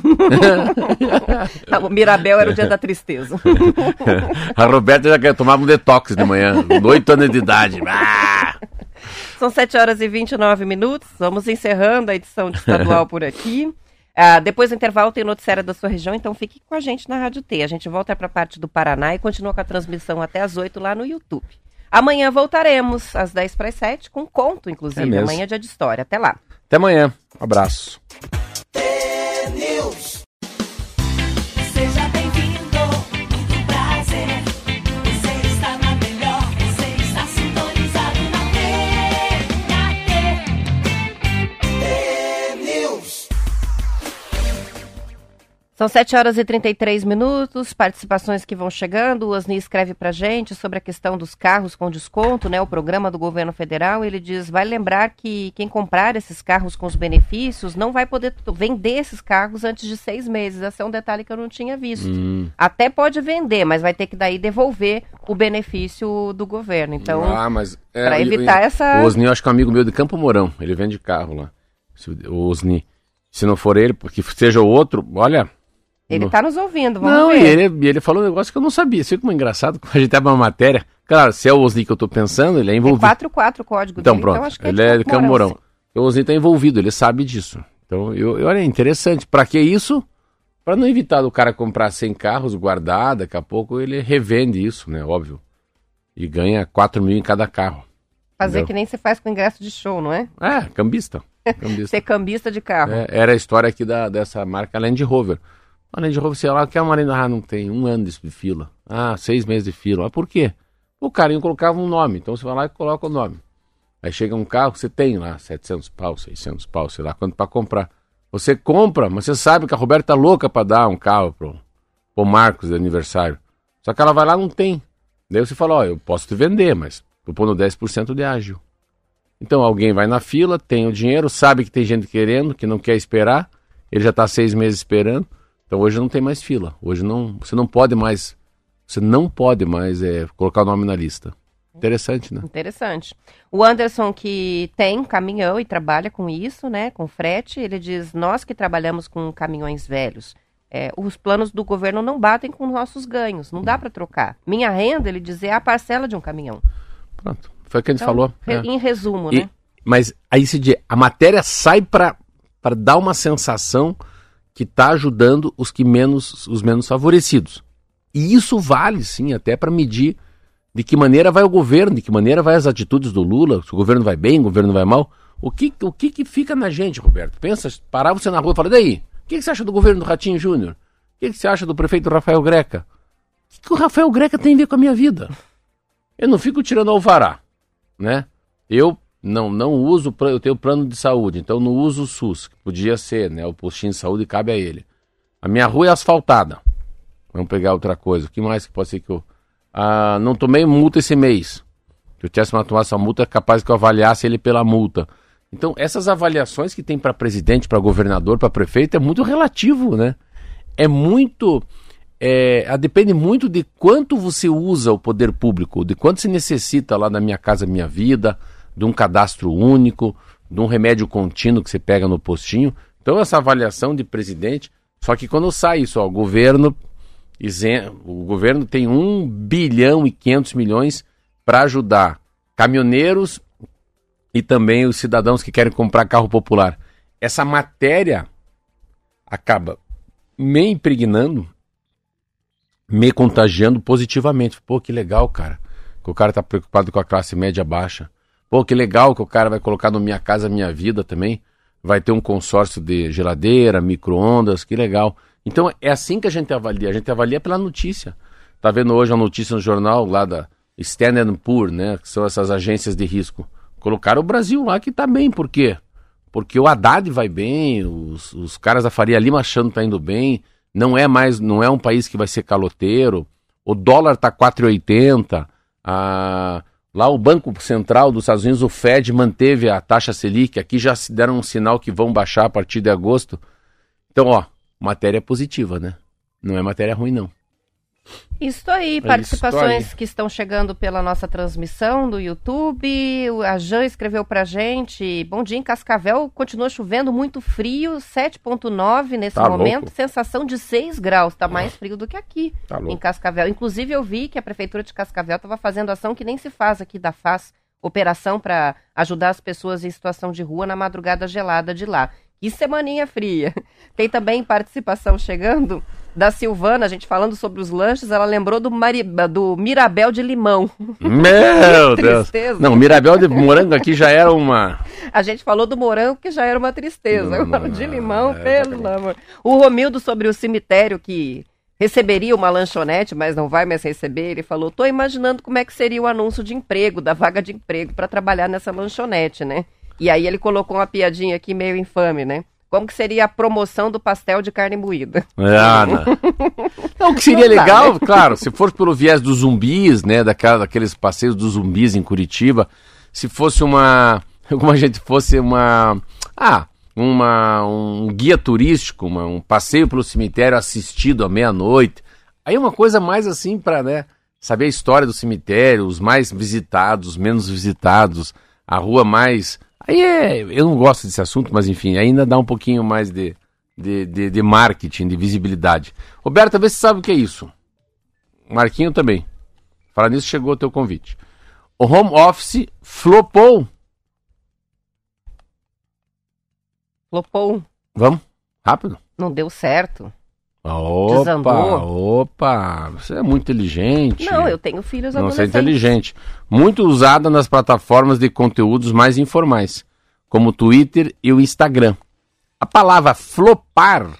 o Mirabel era o dia da tristeza. a Roberta já tomava um detox de manhã, oito anos de idade. Ah! São 7 horas e 29 minutos. Vamos encerrando a edição de estadual por aqui. Uh, depois do intervalo tem noticiário da sua região, então fique com a gente na Rádio T. A gente volta para a parte do Paraná e continua com a transmissão até às 8 lá no YouTube. Amanhã voltaremos às 10 para as 7 com conto, inclusive. É amanhã é dia de história. Até lá. Até amanhã. Um abraço. São 7 horas e 33 minutos, participações que vão chegando. O Osni escreve para gente sobre a questão dos carros com desconto, né? O programa do governo federal. Ele diz: vai lembrar que quem comprar esses carros com os benefícios não vai poder vender esses carros antes de seis meses. Esse é um detalhe que eu não tinha visto. Hum. Até pode vender, mas vai ter que daí devolver o benefício do governo. Então, ah, é, para evitar eu, essa. O Osni, eu acho que é um amigo meu de Campo Mourão. Ele vende carro lá. O Osni. Se não for ele, porque seja o outro, olha, ele está nos ouvindo, vamos não, ver. Não, e ele, ele falou um negócio que eu não sabia. Você como é engraçado, quando a gente abre uma matéria. Claro, se é o Osni que eu estou pensando, ele é envolvido. É 4-4 o código então, dele, Pronto, então acho que ele é de Camorão. O Osni está envolvido, ele sabe disso. Então, eu, eu olha, é interessante. Para que isso? Para não evitar do cara comprar 100 carros, guardar, daqui a pouco ele revende isso, né? Óbvio. E ganha 4 mil em cada carro. Fazer entendeu? que nem você faz com ingresso de show, não é? É, cambista. cambista. Ser cambista de carro. É, era a história aqui da, dessa marca Land Rover. A Land Rover, sei lá, que a Marina ah, não tem um ano de fila. Ah, seis meses de fila. Mas por quê? O carinho colocava um nome. Então você vai lá e coloca o nome. Aí chega um carro, você tem lá 700 pau, 600 pau, sei lá quanto para comprar. Você compra, mas você sabe que a Roberta tá louca para dar um carro pro, pro Marcos de aniversário. Só que ela vai lá não tem. Daí você fala, ó, eu posso te vender, mas tô pondo 10% de ágil. Então alguém vai na fila, tem o dinheiro, sabe que tem gente querendo, que não quer esperar, ele já está seis meses esperando. Então hoje não tem mais fila. Hoje não, você não pode mais, você não pode mais é, colocar o nome na lista. Interessante, né? Interessante. O Anderson, que tem caminhão e trabalha com isso, né? Com frete, ele diz: Nós que trabalhamos com caminhões velhos, é, os planos do governo não batem com nossos ganhos, não dá para trocar. Minha renda, ele diz, é a parcela de um caminhão. Pronto. Foi o que a gente então, falou. É. Em resumo, e, né? Mas aí se diz, a matéria sai para dar uma sensação que está ajudando os que menos, os menos favorecidos. E isso vale, sim, até para medir de que maneira vai o governo, de que maneira vai as atitudes do Lula, se o governo vai bem, o governo vai mal. O que, o que, que fica na gente, Roberto? Pensa, parar você na rua e falar, daí, o que, que você acha do governo do Ratinho Júnior? O que, que você acha do prefeito Rafael Greca? O que, que o Rafael Greca tem a ver com a minha vida? Eu não fico tirando alvará, né? Eu não não uso, eu tenho plano de saúde, então não uso o SUS, que podia ser, né? O postinho de saúde cabe a ele. A minha rua é asfaltada. Vamos pegar outra coisa. O que mais que pode ser que eu. Ah, não tomei multa esse mês. Se eu tivesse uma tomar essa multa, é capaz que eu avaliasse ele pela multa. Então, essas avaliações que tem para presidente, para governador, para prefeito, é muito relativo, né? É muito. É, depende muito de quanto você usa o poder público, de quanto se necessita lá na Minha Casa Minha Vida, de um cadastro único, de um remédio contínuo que você pega no postinho. Então, essa avaliação de presidente. Só que quando sai isso, ó, o governo, o governo tem 1 bilhão e 500 milhões para ajudar caminhoneiros e também os cidadãos que querem comprar carro popular. Essa matéria acaba me impregnando, me contagiando positivamente. Pô, que legal, cara. Que o cara tá preocupado com a classe média baixa. Pô, que legal que o cara vai colocar no Minha Casa Minha Vida também. Vai ter um consórcio de geladeira, micro-ondas, que legal. Então é assim que a gente avalia. A gente avalia pela notícia. Tá vendo hoje a notícia no jornal lá da Standard Poor, né? Que são essas agências de risco. Colocaram o Brasil lá que tá bem, por quê? Porque o Haddad vai bem, os, os caras da Faria Lima achando tá indo bem, não é mais, não é um país que vai ser caloteiro, o dólar tá 4,80, a, lá o Banco Central dos Estados Unidos, o Fed, manteve a taxa Selic, aqui já se deram um sinal que vão baixar a partir de agosto. Então, ó, matéria positiva, né? Não é matéria ruim, não. Isso aí, participações Isso aí. que estão chegando pela nossa transmissão do YouTube. A Jan escreveu pra gente: Bom dia, em Cascavel continua chovendo muito frio, 7,9 nesse tá momento, louco. sensação de 6 graus. Tá mais frio do que aqui tá em Cascavel. Inclusive, eu vi que a Prefeitura de Cascavel estava fazendo ação que nem se faz aqui da FAS operação para ajudar as pessoas em situação de rua na madrugada gelada de lá. Que semaninha fria. Tem também participação chegando da Silvana, a gente falando sobre os lanches, ela lembrou do, do Mirabel de limão. Meu Deus! Não, Mirabel de morango aqui já era uma. A gente falou do morango que já era uma tristeza. Não, não, de limão, é, pelo amor. O Romildo sobre o cemitério que receberia uma lanchonete, mas não vai mais receber, ele falou: tô imaginando como é que seria o anúncio de emprego, da vaga de emprego para trabalhar nessa lanchonete, né? E aí ele colocou uma piadinha aqui meio infame, né? Como que seria a promoção do pastel de carne moída? Ah, não. não, o que seria legal, né? claro, se for pelo viés dos zumbis, né, daquela, daqueles passeios dos zumbis em Curitiba, se fosse uma, como a gente fosse uma, ah, uma, um guia turístico, uma, um passeio pelo cemitério assistido à meia-noite, aí uma coisa mais assim para, né, saber a história do cemitério, os mais visitados, os menos visitados, a rua mais Aí é, eu não gosto desse assunto, mas enfim, ainda dá um pouquinho mais de, de, de, de marketing, de visibilidade. Roberto, vê se sabe o que é isso. Marquinho também. Falar nisso, chegou o teu convite. O home office flopou. Flopou. Vamos? Rápido? Não deu certo. Opa, Desandou. opa, você é muito inteligente. Não, eu tenho filhos Não, você é inteligente. Muito usada nas plataformas de conteúdos mais informais, como o Twitter e o Instagram. A palavra flopar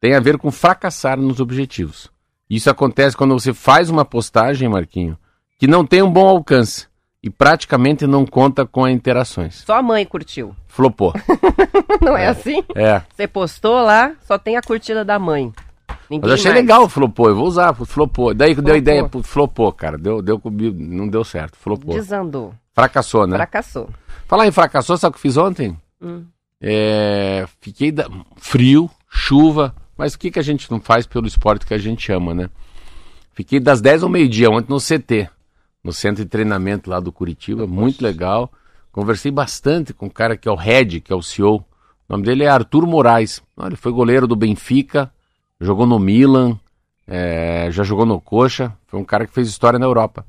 tem a ver com fracassar nos objetivos. Isso acontece quando você faz uma postagem, Marquinho, que não tem um bom alcance e praticamente não conta com interações. Só a mãe curtiu. Flopou. não é, é, assim? É. Você postou lá, só tem a curtida da mãe. Ninguém Mas eu achei mais. legal o flopou, eu vou usar, flopou. Daí que deu ideia, flopou, cara. Deu, deu, não deu certo, flopou. Desandou. Fracassou, né? Fracassou. Falar em fracassou, sabe o que fiz ontem? Hum. É, fiquei da... frio, chuva, mas o que, que a gente não faz pelo esporte que a gente ama, né? Fiquei das 10 ao meio-dia ontem no CT no centro de treinamento lá do Curitiba, Poxa. muito legal. Conversei bastante com o cara que é o Red, que é o CEO. O nome dele é Arthur Moraes. Ele foi goleiro do Benfica, jogou no Milan, é, já jogou no Coxa. Foi um cara que fez história na Europa.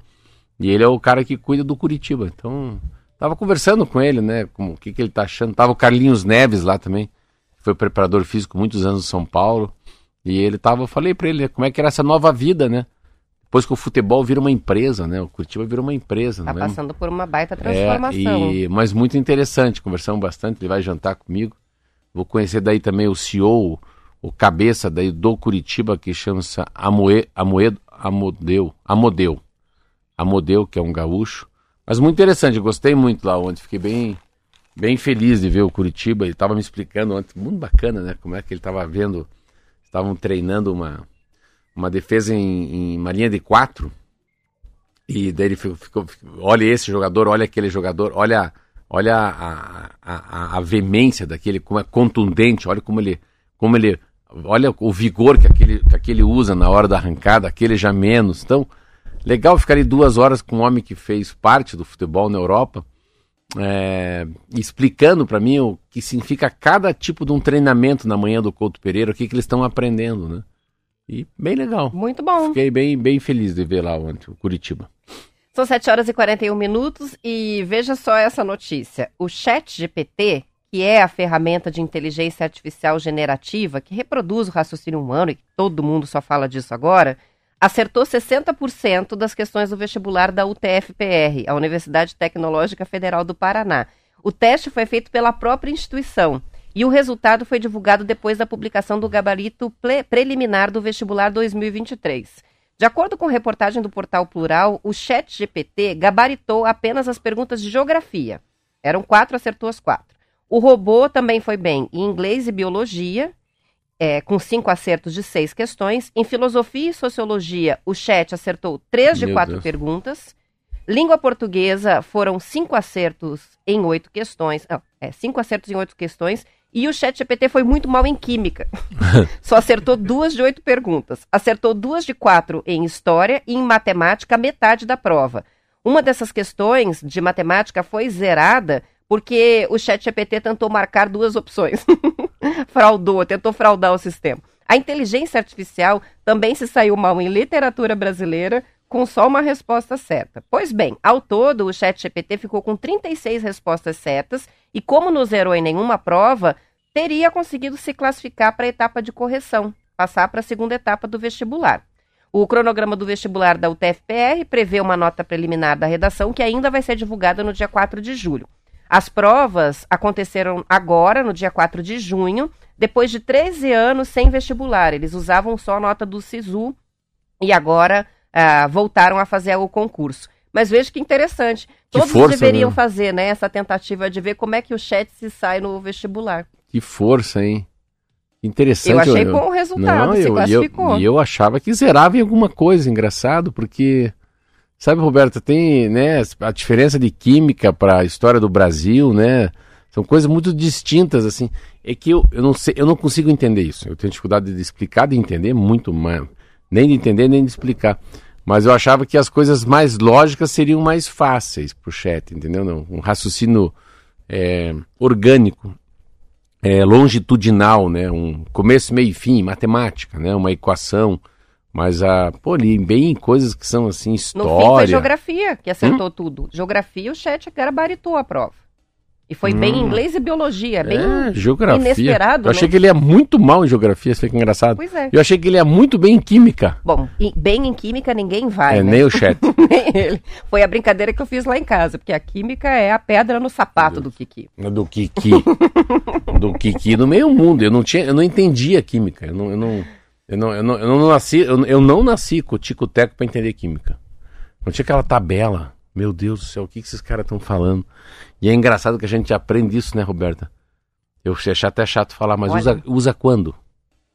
E ele é o cara que cuida do Curitiba. Então, tava conversando com ele, né? Com o que, que ele tá achando. Tava o Carlinhos Neves lá também, que foi preparador físico muitos anos no São Paulo. E ele tava, eu falei para ele como é que era essa nova vida, né? Depois que o futebol vira uma empresa, né? O Curitiba vira uma empresa, Tá né? passando por uma baita transformação. É, e, mas muito interessante, conversamos bastante, ele vai jantar comigo. Vou conhecer daí também o CEO, o cabeça daí do Curitiba, que chama-se Amoe, Amoedo, Amodeu, Amodeu. Amodeu, que é um gaúcho. Mas muito interessante, gostei muito lá ontem, fiquei bem, bem feliz de ver o Curitiba. Ele estava me explicando ontem, muito bacana, né? Como é que ele estava vendo, estavam treinando uma, uma defesa em, em uma linha de quatro. E daí ele ficou, olha esse jogador, olha aquele jogador, olha, olha a, a, a, a veemência daquele, como é contundente, olha como ele, como ele, olha o vigor que aquele, que aquele usa na hora da arrancada, aquele já menos. Então, legal ficar ali duas horas com um homem que fez parte do futebol na Europa, é, explicando para mim o que significa cada tipo de um treinamento na manhã do Couto Pereira, o que, que eles estão aprendendo, né? E bem legal. Muito bom. Fiquei bem, bem feliz de ver lá ontem o Curitiba. São 7 horas e 41 minutos e veja só essa notícia. O Chat GPT, que é a ferramenta de inteligência artificial generativa que reproduz o raciocínio humano, e todo mundo só fala disso agora, acertou 60% das questões do vestibular da UTF-PR, a Universidade Tecnológica Federal do Paraná. O teste foi feito pela própria instituição e o resultado foi divulgado depois da publicação do gabarito preliminar do vestibular 2023. De acordo com reportagem do portal Plural, o Chat GPT gabaritou apenas as perguntas de geografia. Eram quatro, acertou as quatro. O robô também foi bem em inglês e biologia, é, com cinco acertos de seis questões. Em filosofia e sociologia, o chat acertou três de Meu quatro Deus. perguntas. Língua portuguesa foram cinco acertos em oito questões. Não, é, cinco acertos em oito questões. E o chat GPT foi muito mal em química. Só acertou duas de oito perguntas. Acertou duas de quatro em história e em matemática, metade da prova. Uma dessas questões de matemática foi zerada porque o chat GPT tentou marcar duas opções. Fraudou, tentou fraudar o sistema. A inteligência artificial também se saiu mal em literatura brasileira, com só uma resposta certa. Pois bem, ao todo, o chat GPT ficou com 36 respostas certas e, como não zerou em nenhuma prova, teria conseguido se classificar para a etapa de correção, passar para a segunda etapa do vestibular. O cronograma do vestibular da UTFPR prevê uma nota preliminar da redação que ainda vai ser divulgada no dia 4 de julho. As provas aconteceram agora, no dia 4 de junho, depois de 13 anos sem vestibular. Eles usavam só a nota do SISU e agora ah, voltaram a fazer o concurso. Mas veja que interessante. Que Todos força, deveriam né? fazer né, essa tentativa de ver como é que o chat se sai no vestibular. Que força, hein? Interessante. Eu achei bom o resultado, se eu, classificou. E eu, e eu achava que zerava em alguma coisa, engraçado, porque, sabe, Roberta, tem né, a diferença de química para a história do Brasil, né? São coisas muito distintas, assim. É que eu, eu não sei, eu não consigo entender isso. Eu tenho dificuldade de explicar, de entender muito mais. Nem de entender, nem de explicar. Mas eu achava que as coisas mais lógicas seriam mais fáceis pro chat, entendeu? Não, um raciocínio é, orgânico é, longitudinal, né? Um começo, meio e fim, matemática, né? Uma equação, mas a pô, ali bem coisas que são assim No fim foi história. geografia que acertou Hum? tudo. Geografia, o chat gabaritou a prova. E foi bem em inglês e biologia, bem é, geografia. inesperado. Eu achei não- que ele é muito mal em geografia, isso fica engraçado. Pois é. Eu achei que ele é muito bem em química. Bom, bem em química ninguém vai, é, né? nem o chat. Nem ele. Foi a brincadeira que eu fiz lá em casa, porque a química é a pedra no sapato do Kiki. Do Kiki. do Kiki no meio mundo. Eu não tinha, eu não entendia química. Eu não, eu não, eu não, eu não, eu não nasci, eu, eu não nasci com o tico-teco para entender química. Não tinha aquela tabela. Meu Deus do céu, o que, que esses caras estão falando? E é engraçado que a gente aprende isso, né, Roberta? Eu achei até chato falar, mas Olha. usa, usa quando?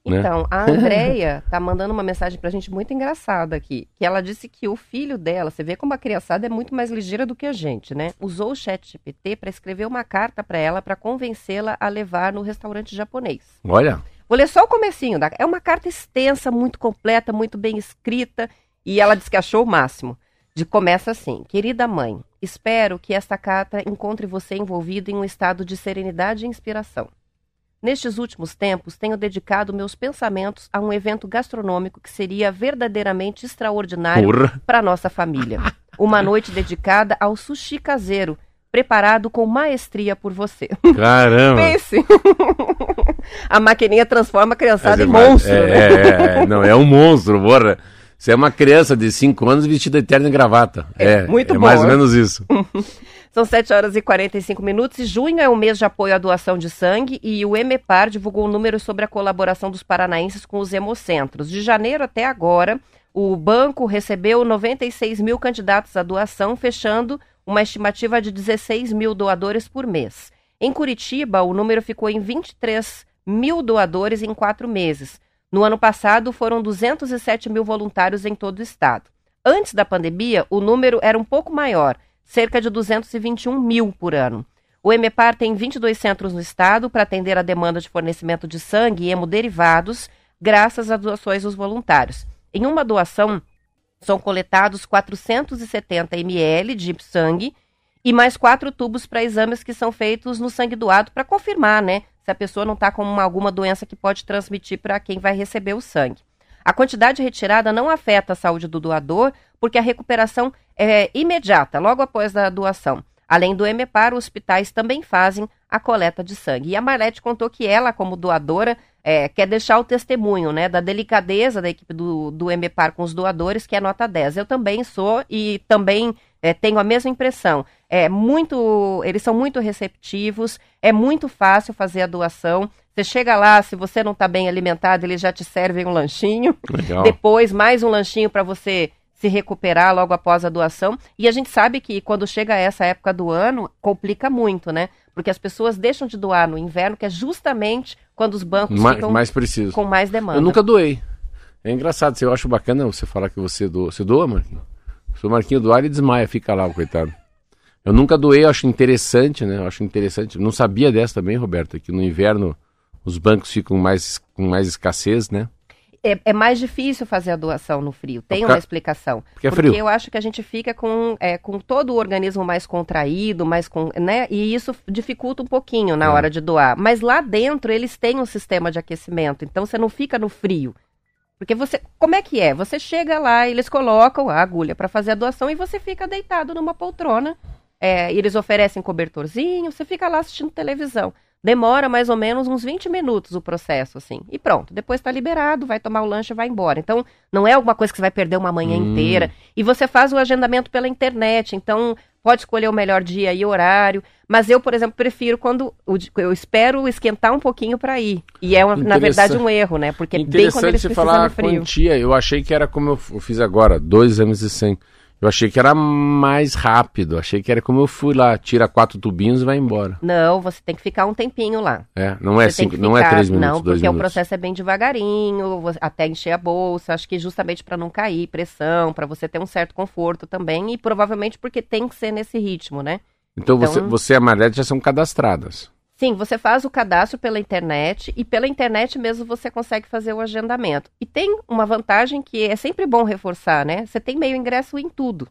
Né? Então, a Andrea tá mandando uma mensagem pra gente muito engraçada aqui. Que ela disse que o filho dela, você vê como a criançada é muito mais ligeira do que a gente, né? Usou o chat GPT para escrever uma carta pra ela para convencê-la a levar no restaurante japonês. Olha, Vou ler só o comecinho. Da... É uma carta extensa, muito completa, muito bem escrita. E ela disse que achou o máximo. De começa assim: Querida mãe, espero que esta carta encontre você envolvido em um estado de serenidade e inspiração. Nestes últimos tempos, tenho dedicado meus pensamentos a um evento gastronômico que seria verdadeiramente extraordinário para nossa família. Uma noite dedicada ao sushi caseiro, preparado com maestria por você. Caramba. Pense. A maquininha transforma a criançada em é- monstro, é, né? é, é, não, é um monstro, porra. Você é uma criança de 5 anos vestida de terno e gravata. É, muito é bom. mais ou menos isso. São 7 horas e 45 minutos e junho é o mês de apoio à doação de sangue e o EMEPAR divulgou números sobre a colaboração dos paranaenses com os hemocentros. De janeiro até agora, o banco recebeu 96 mil candidatos à doação, fechando uma estimativa de 16 mil doadores por mês. Em Curitiba, o número ficou em 23 mil doadores em quatro meses. No ano passado, foram 207 mil voluntários em todo o estado. Antes da pandemia, o número era um pouco maior, cerca de 221 mil por ano. O EMEPAR tem 22 centros no estado para atender a demanda de fornecimento de sangue e hemoderivados, graças às doações dos voluntários. Em uma doação, são coletados 470 ml de sangue e mais quatro tubos para exames que são feitos no sangue doado para confirmar, né, se a pessoa não está com uma- alguma doença que pode transmitir para quem vai receber o sangue. A quantidade retirada não afeta a saúde do doador, porque a recuperação é imediata, logo após a doação. Além do EMEPAR, os hospitais também fazem a coleta de sangue. E a Marlete contou que ela, como doadora, é, quer deixar o testemunho né, da delicadeza da equipe do, do EMEPAR com os doadores, que é nota 10. Eu também sou e também é, tenho a mesma impressão. É muito, eles são muito receptivos, é muito fácil fazer a doação. Você chega lá, se você não está bem alimentado, eles já te servem um lanchinho. Legal. Depois, mais um lanchinho para você se recuperar logo após a doação. E a gente sabe que quando chega essa época do ano, complica muito, né? Porque as pessoas deixam de doar no inverno, que é justamente quando os bancos Mais, ficam mais preciso. com mais demanda. Eu nunca doei. É engraçado, eu acho bacana você falar que você doa. Você doa, Marquinhos? O Marquinho doar, ele desmaia, fica lá, o coitado. Eu nunca doei, eu acho interessante, né? Eu acho interessante. Não sabia dessa também, Roberto, que no inverno os bancos ficam mais, com mais escassez, né? É, é mais difícil fazer a doação no frio. Tem Porque- uma explicação. porque é frio. eu acho que a gente fica com, é, com todo o organismo mais contraído, mais com, né? E isso dificulta um pouquinho na É. hora de doar. Mas lá dentro eles têm um sistema de aquecimento, então você não fica no frio. Porque você, como é que é? Você chega lá, eles colocam a agulha para fazer a doação e você fica deitado numa poltrona. É, eles oferecem cobertorzinho, você fica lá assistindo televisão. Demora mais ou menos uns 20 minutos o processo, assim. E pronto, depois está liberado, vai tomar o lanche e vai embora. Então, não é alguma coisa que você vai perder uma manhã Hum. inteira. E você faz o agendamento pela internet, então pode escolher o melhor dia e horário. Mas eu, por exemplo, prefiro quando eu espero esquentar um pouquinho para ir. E é, uma- na verdade, um erro, né? Porque bem quando eles você falar no a frio. quantia. Eu achei que era como eu fiz agora, dois exames de sangue. Eu achei que era mais rápido. Achei que era como eu fui lá, tira quatro tubinhos e vai embora. Não, você tem que ficar um tempinho lá. É, não é Você cinco, que não é ficar- três minutos, Não, dois porque o minutos. processo é bem devagarinho, até encher a bolsa. Acho que justamente para não cair pressão, para você ter um certo conforto também. E provavelmente porque tem que ser nesse ritmo, né? Então, você, então- você e a Marlete já são cadastradas. Sim, você faz o cadastro pela internet e pela internet mesmo você consegue fazer o agendamento. E tem uma vantagem que é sempre bom reforçar, né? Você tem meio ingresso em tudo.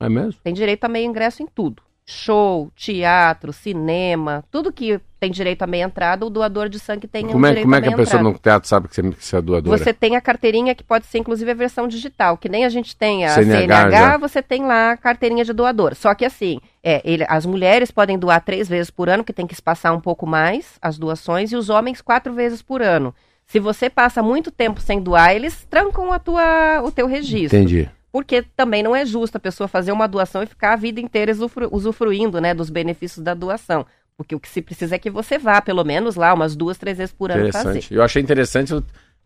É mesmo? Tem direito a meio ingresso em tudo. Show, teatro, cinema, tudo que tem direito a meia entrada, o doador de sangue tem um como é, direito como é que a pessoa entrada. no teatro sabe que você, é doadora? Você tem a carteirinha que pode ser inclusive a versão digital, que nem a gente tem a CNH CNH, você tem lá a carteirinha de doador. Só que assim, é, ele- as mulheres podem doar três vezes por ano, que tem que espaçar um pouco mais as doações, e os homens quatro vezes por ano. Se você passa muito tempo sem doar, eles trancam a tua, o teu registro. Entendi. Porque também não é justo a pessoa fazer uma doação e ficar a vida inteira usufru- usufruindo né, dos benefícios da doação. Porque o que se precisa é que você vá, pelo menos lá, umas duas, três vezes por ano fazer. Eu achei interessante.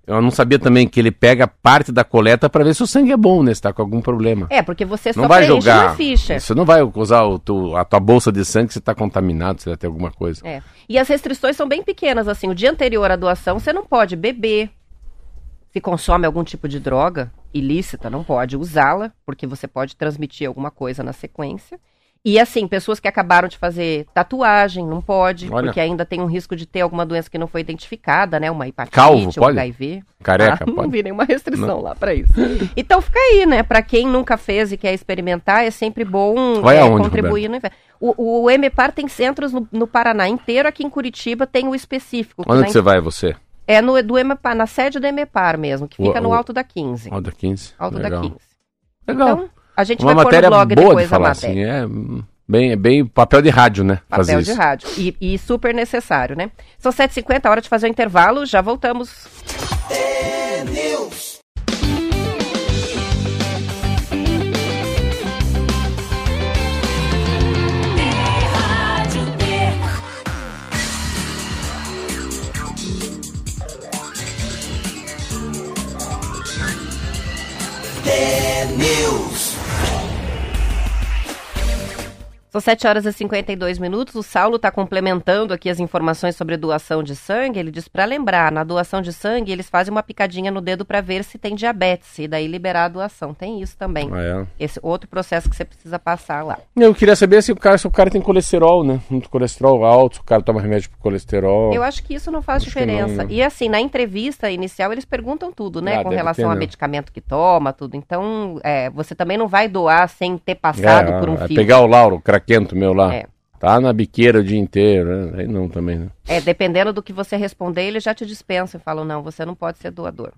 Eu, não sabia também que ele pega parte da coleta para ver se o sangue é bom, né? Se tá com algum problema. É, porque você só não vai preenche jogar. uma ficha. Você não vai usar o tu- a tua bolsa de sangue se tá contaminado, se vai ter alguma coisa. É. E as restrições são bem pequenas, assim. O dia anterior à doação, você não pode beber. Se consome algum tipo de droga ilícita, não pode usá-la, porque você pode transmitir alguma coisa na sequência. E assim, pessoas que acabaram de fazer tatuagem, não pode, Olha. porque ainda tem um risco de ter alguma doença que não foi identificada, né? Uma hepatite, Calvo, um pode? HIV. Careca, Ah, Não pode. vi nenhuma restrição lá pra isso. Então fica aí, né? Pra quem nunca fez e quer experimentar, é sempre bom Vai é, aonde, contribuir no inverno. O, o MPAR tem centros no, no Paraná inteiro, aqui em Curitiba tem o específico. Onde você vai, você? É no, do MPAR, na sede do MPAR mesmo, que O- fica no o- Alto da 15. Alto da 15. Alto Legal. da 15. Legal. Então, a gente Uma vai pôr matéria no blog boa depois de falar a assim. matéria. É, hum, Bem, bem papel de rádio, né? Papel de rádio. E, e, super necessário, né? São 7h50, hora de fazer o intervalo, já voltamos. É São 7 horas e 52 minutos. O Saulo está complementando aqui as informações sobre doação de sangue. Ele diz para lembrar, na doação de sangue, eles fazem uma picadinha no dedo para ver se tem diabetes e daí liberar a doação. Tem isso também. Ah, é? Esse outro processo que você precisa passar lá. Eu queria saber se o cara, se o cara tem colesterol, né? Muito colesterol alto, se o cara toma remédio para colesterol. Eu acho que isso não faz acho diferença. Não, né? E assim, na entrevista inicial eles perguntam tudo, né? Ah, Com relação ter, a medicamento que toma, tudo. Então, é, você também não vai doar sem ter passado é, por um é, filtro. Pegar o Lauro, o craquento meu lá. É. Tá na biqueira o dia inteiro, né? Aí não também, né? É, dependendo do que você responder, ele já te dispensa e fala, não, você não pode ser doador.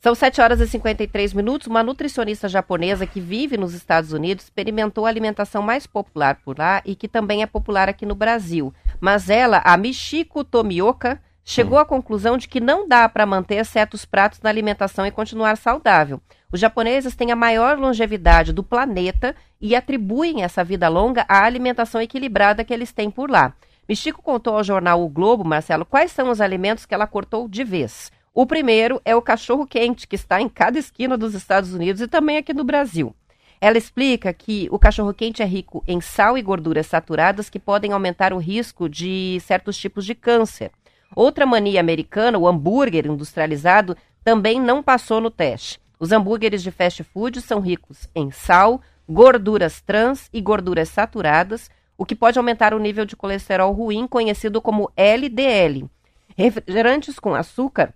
São 7 horas e 53 minutos. Uma nutricionista japonesa que vive nos Estados Unidos experimentou a alimentação mais popular por lá e que também é popular aqui no Brasil. Mas ela, a Michiko Tomioka, chegou hum. à conclusão de que não dá para manter certos pratos na alimentação e continuar saudável. Os japoneses têm a maior longevidade do planeta e atribuem essa vida longa à alimentação equilibrada que eles têm por lá. Michico contou ao jornal O Globo, Marcelo, quais são os alimentos que ela cortou de vez. O primeiro é o cachorro quente, que está em cada esquina dos Estados Unidos e também aqui no Brasil. Ela explica que o cachorro quente é rico em sal e gorduras saturadas que podem aumentar o risco de certos tipos de câncer. Outra mania americana, o hambúrguer industrializado, também não passou no teste. Os hambúrgueres de fast food são ricos em sal, gorduras trans e gorduras saturadas, o que pode aumentar o nível de colesterol ruim, conhecido como LDL. Refrigerantes com açúcar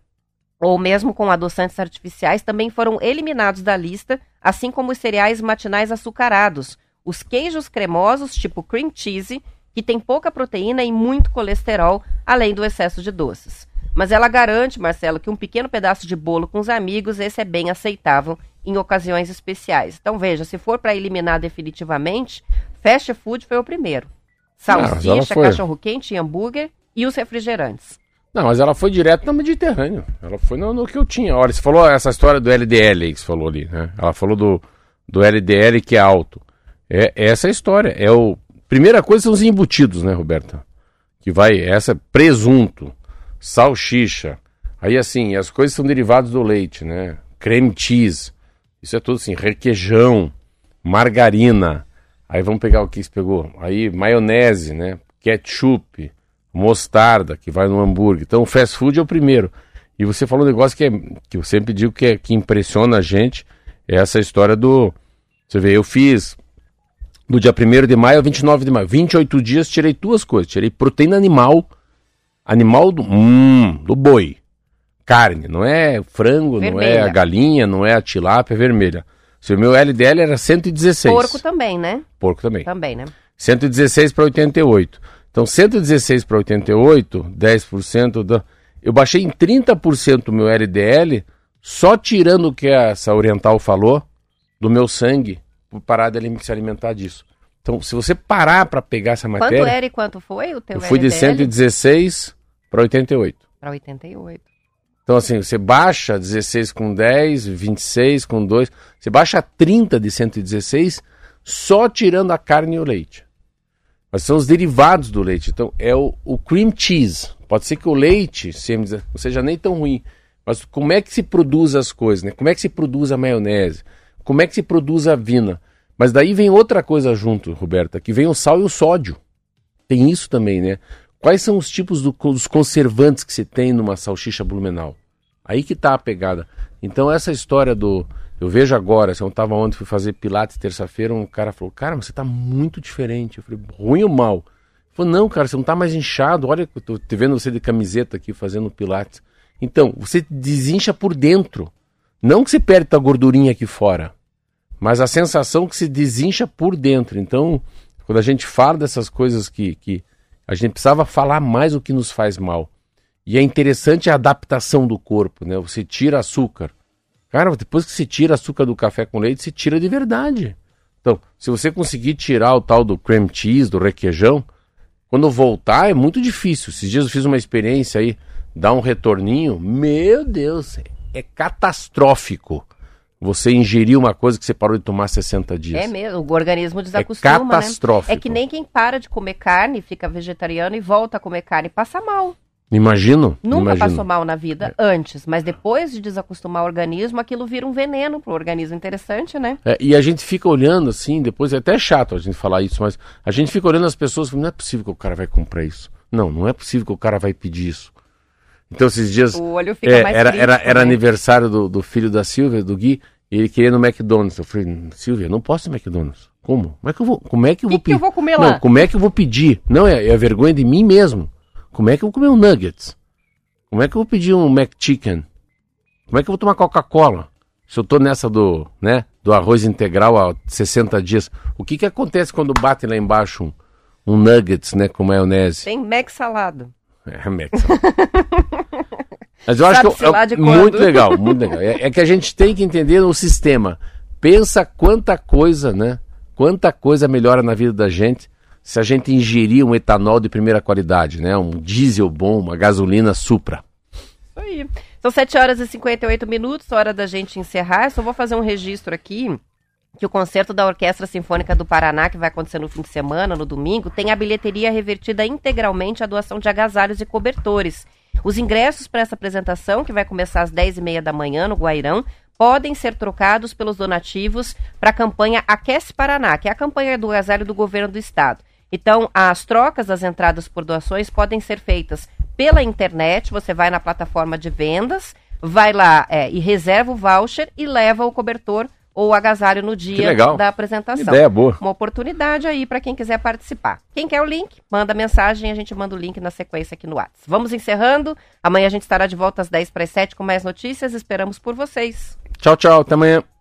ou mesmo com adoçantes artificiais também foram eliminados da lista, assim como os cereais matinais açucarados, os queijos cremosos tipo cream cheese, que tem pouca proteína e muito colesterol, além do excesso de doces. Mas ela garante, Marcelo, que um pequeno pedaço de bolo com os amigos, esse é bem aceitável em ocasiões especiais. Então veja, se for para eliminar definitivamente, fast food foi o primeiro. Salsicha, cachorro-quente hambúrguer e os refrigerantes. Não, mas ela foi direto no Mediterrâneo. Ela foi no, no, que eu tinha. Olha, você falou essa história do LDL que você falou ali, né? Ela falou do, do LDL que é alto. É, é essa a história. É o primeira coisa são os embutidos, né, Roberta? Que vai essa presunto, salsicha. Aí assim, as coisas são derivadas do leite, né? Creme cheese. Isso é tudo assim, requeijão, margarina. Aí vamos pegar o que você pegou. Aí maionese, né? Ketchup, mostarda, que vai no hambúrguer. Então fast food é o primeiro. E você falou um negócio que, é, que eu sempre digo que, é, que impressiona a gente, é essa história do... Você vê, eu fiz do dia 1 de maio ao 29 de maio. 28 dias tirei duas coisas. Tirei proteína animal Animal do, hum, do boi. Carne, não é frango, vermelha. não é a galinha, não é a tilápia vermelha. Se o meu LDL era 116. Porco também, né? Porco também. Também, né? 116 para 88. Então, 116 para 88, 10% da. Eu baixei em 30% o meu LDL, só tirando o que essa oriental falou do meu sangue, por parar de se alimentar disso. Então, se você parar para pegar essa matéria. Quanto era e quanto foi o teu Eu fui LDL? de 116 para 88. Para 88. Então, assim, você baixa 16 com 10, 26 com 2. Você baixa 30 de 116 só tirando a carne e o leite. Mas são os derivados do leite. Então, é o, o cream cheese. Pode ser que o leite não seja nem tão ruim. Mas como é que se produz as coisas, né? Como é que se produz a maionese? Como é que se produz a vina? Mas daí vem outra coisa junto, Roberta, que vem o sal e o sódio. Tem isso também, né? Quais são os tipos do, dos conservantes que se tem numa salsicha blumenau? Aí que tá a pegada. Então essa história do... Eu vejo agora, se eu estava ontem, fui fazer pilates terça-feira, um cara falou, cara, você está muito diferente. Eu falei, ruim ou mal? Ele falou, não, cara, você não está mais inchado. Olha, eu tô te vendo você de camiseta aqui fazendo pilates. Então, você desincha por dentro. Não que você perde a gordurinha aqui fora mas a sensação que se desincha por dentro. Então, quando a gente fala dessas coisas que, que a gente precisava falar mais o que nos faz mal. E é interessante a adaptação do corpo, né? Você tira açúcar. Cara, depois que se tira açúcar do café com leite, se tira de verdade. Então, se você conseguir tirar o tal do cream cheese, do requeijão, quando voltar é muito difícil. Esses dias eu fiz uma experiência aí, dá um retorninho, meu Deus, é catastrófico você ingerir uma coisa que você parou de tomar 60 dias. É mesmo, o organismo desacostuma, é catastrófico. Né? É que nem quem para de comer carne, fica vegetariano e volta a comer carne, passa mal. Imagino. Nunca imagino. passou mal na vida é. antes, mas depois de desacostumar o organismo, aquilo vira um veneno para o organismo. Interessante, né? É, e a gente fica olhando assim, depois é até chato a gente falar isso, mas a gente fica olhando as pessoas e não é possível que o cara vai comprar isso. Não, não é possível que o cara vai pedir isso. Então esses dias. O olho fica é, mais era, era, era né? aniversário do, do filho da Silvia, do Gui, e ele queria no McDonald's. Eu falei, Silvia, não posso ir no McDonald's. Como? Como é que eu vou, como é que eu Que vou que eu pedir? vou comer Não, lá? como é que eu vou pedir? Não, é, é a vergonha de mim mesmo. Como é que eu vou comer um nuggets? Como é que eu vou pedir um McChicken? Como é que eu vou tomar Coca-Cola? Se eu tô nessa do, né, do arroz integral há 60 dias, o que que acontece quando bate lá embaixo um, um nuggets, né, com maionese? Tem Mac salado. É, Mac. Mas eu acho que é, muito legal, muito legal. É, é que a gente tem que entender o sistema. Pensa quanta coisa, né? Quanta coisa melhora na vida da gente se a gente ingerir um etanol de primeira qualidade, né? Um diesel bom, uma gasolina Supra. Isso aí. São 7 horas e 58 minutos, hora da gente encerrar. Eu só vou fazer um registro aqui que o concerto da Orquestra Sinfônica do Paraná, que vai acontecer no fim de semana, no domingo, tem a bilheteria revertida integralmente à doação de agasalhos e cobertores. Os ingressos para essa apresentação, que vai começar às 10h30 da manhã no Guairão, podem ser trocados pelos donativos para a campanha Aquece Paraná, que é a campanha do agasalho do governo do estado. Então, as trocas das entradas por doações podem ser feitas pela internet, você vai na plataforma de vendas, vai lá é, e reserva o voucher e leva o cobertor ou o agasalho no dia da apresentação. Ideia boa. Uma oportunidade aí para quem quiser participar. Quem quer o link, manda mensagem, a gente manda o link na sequência aqui no WhatsApp. Vamos encerrando. Amanhã a gente estará de volta às 10 para as 7 com mais notícias. Esperamos por vocês. Tchau, tchau. Até amanhã.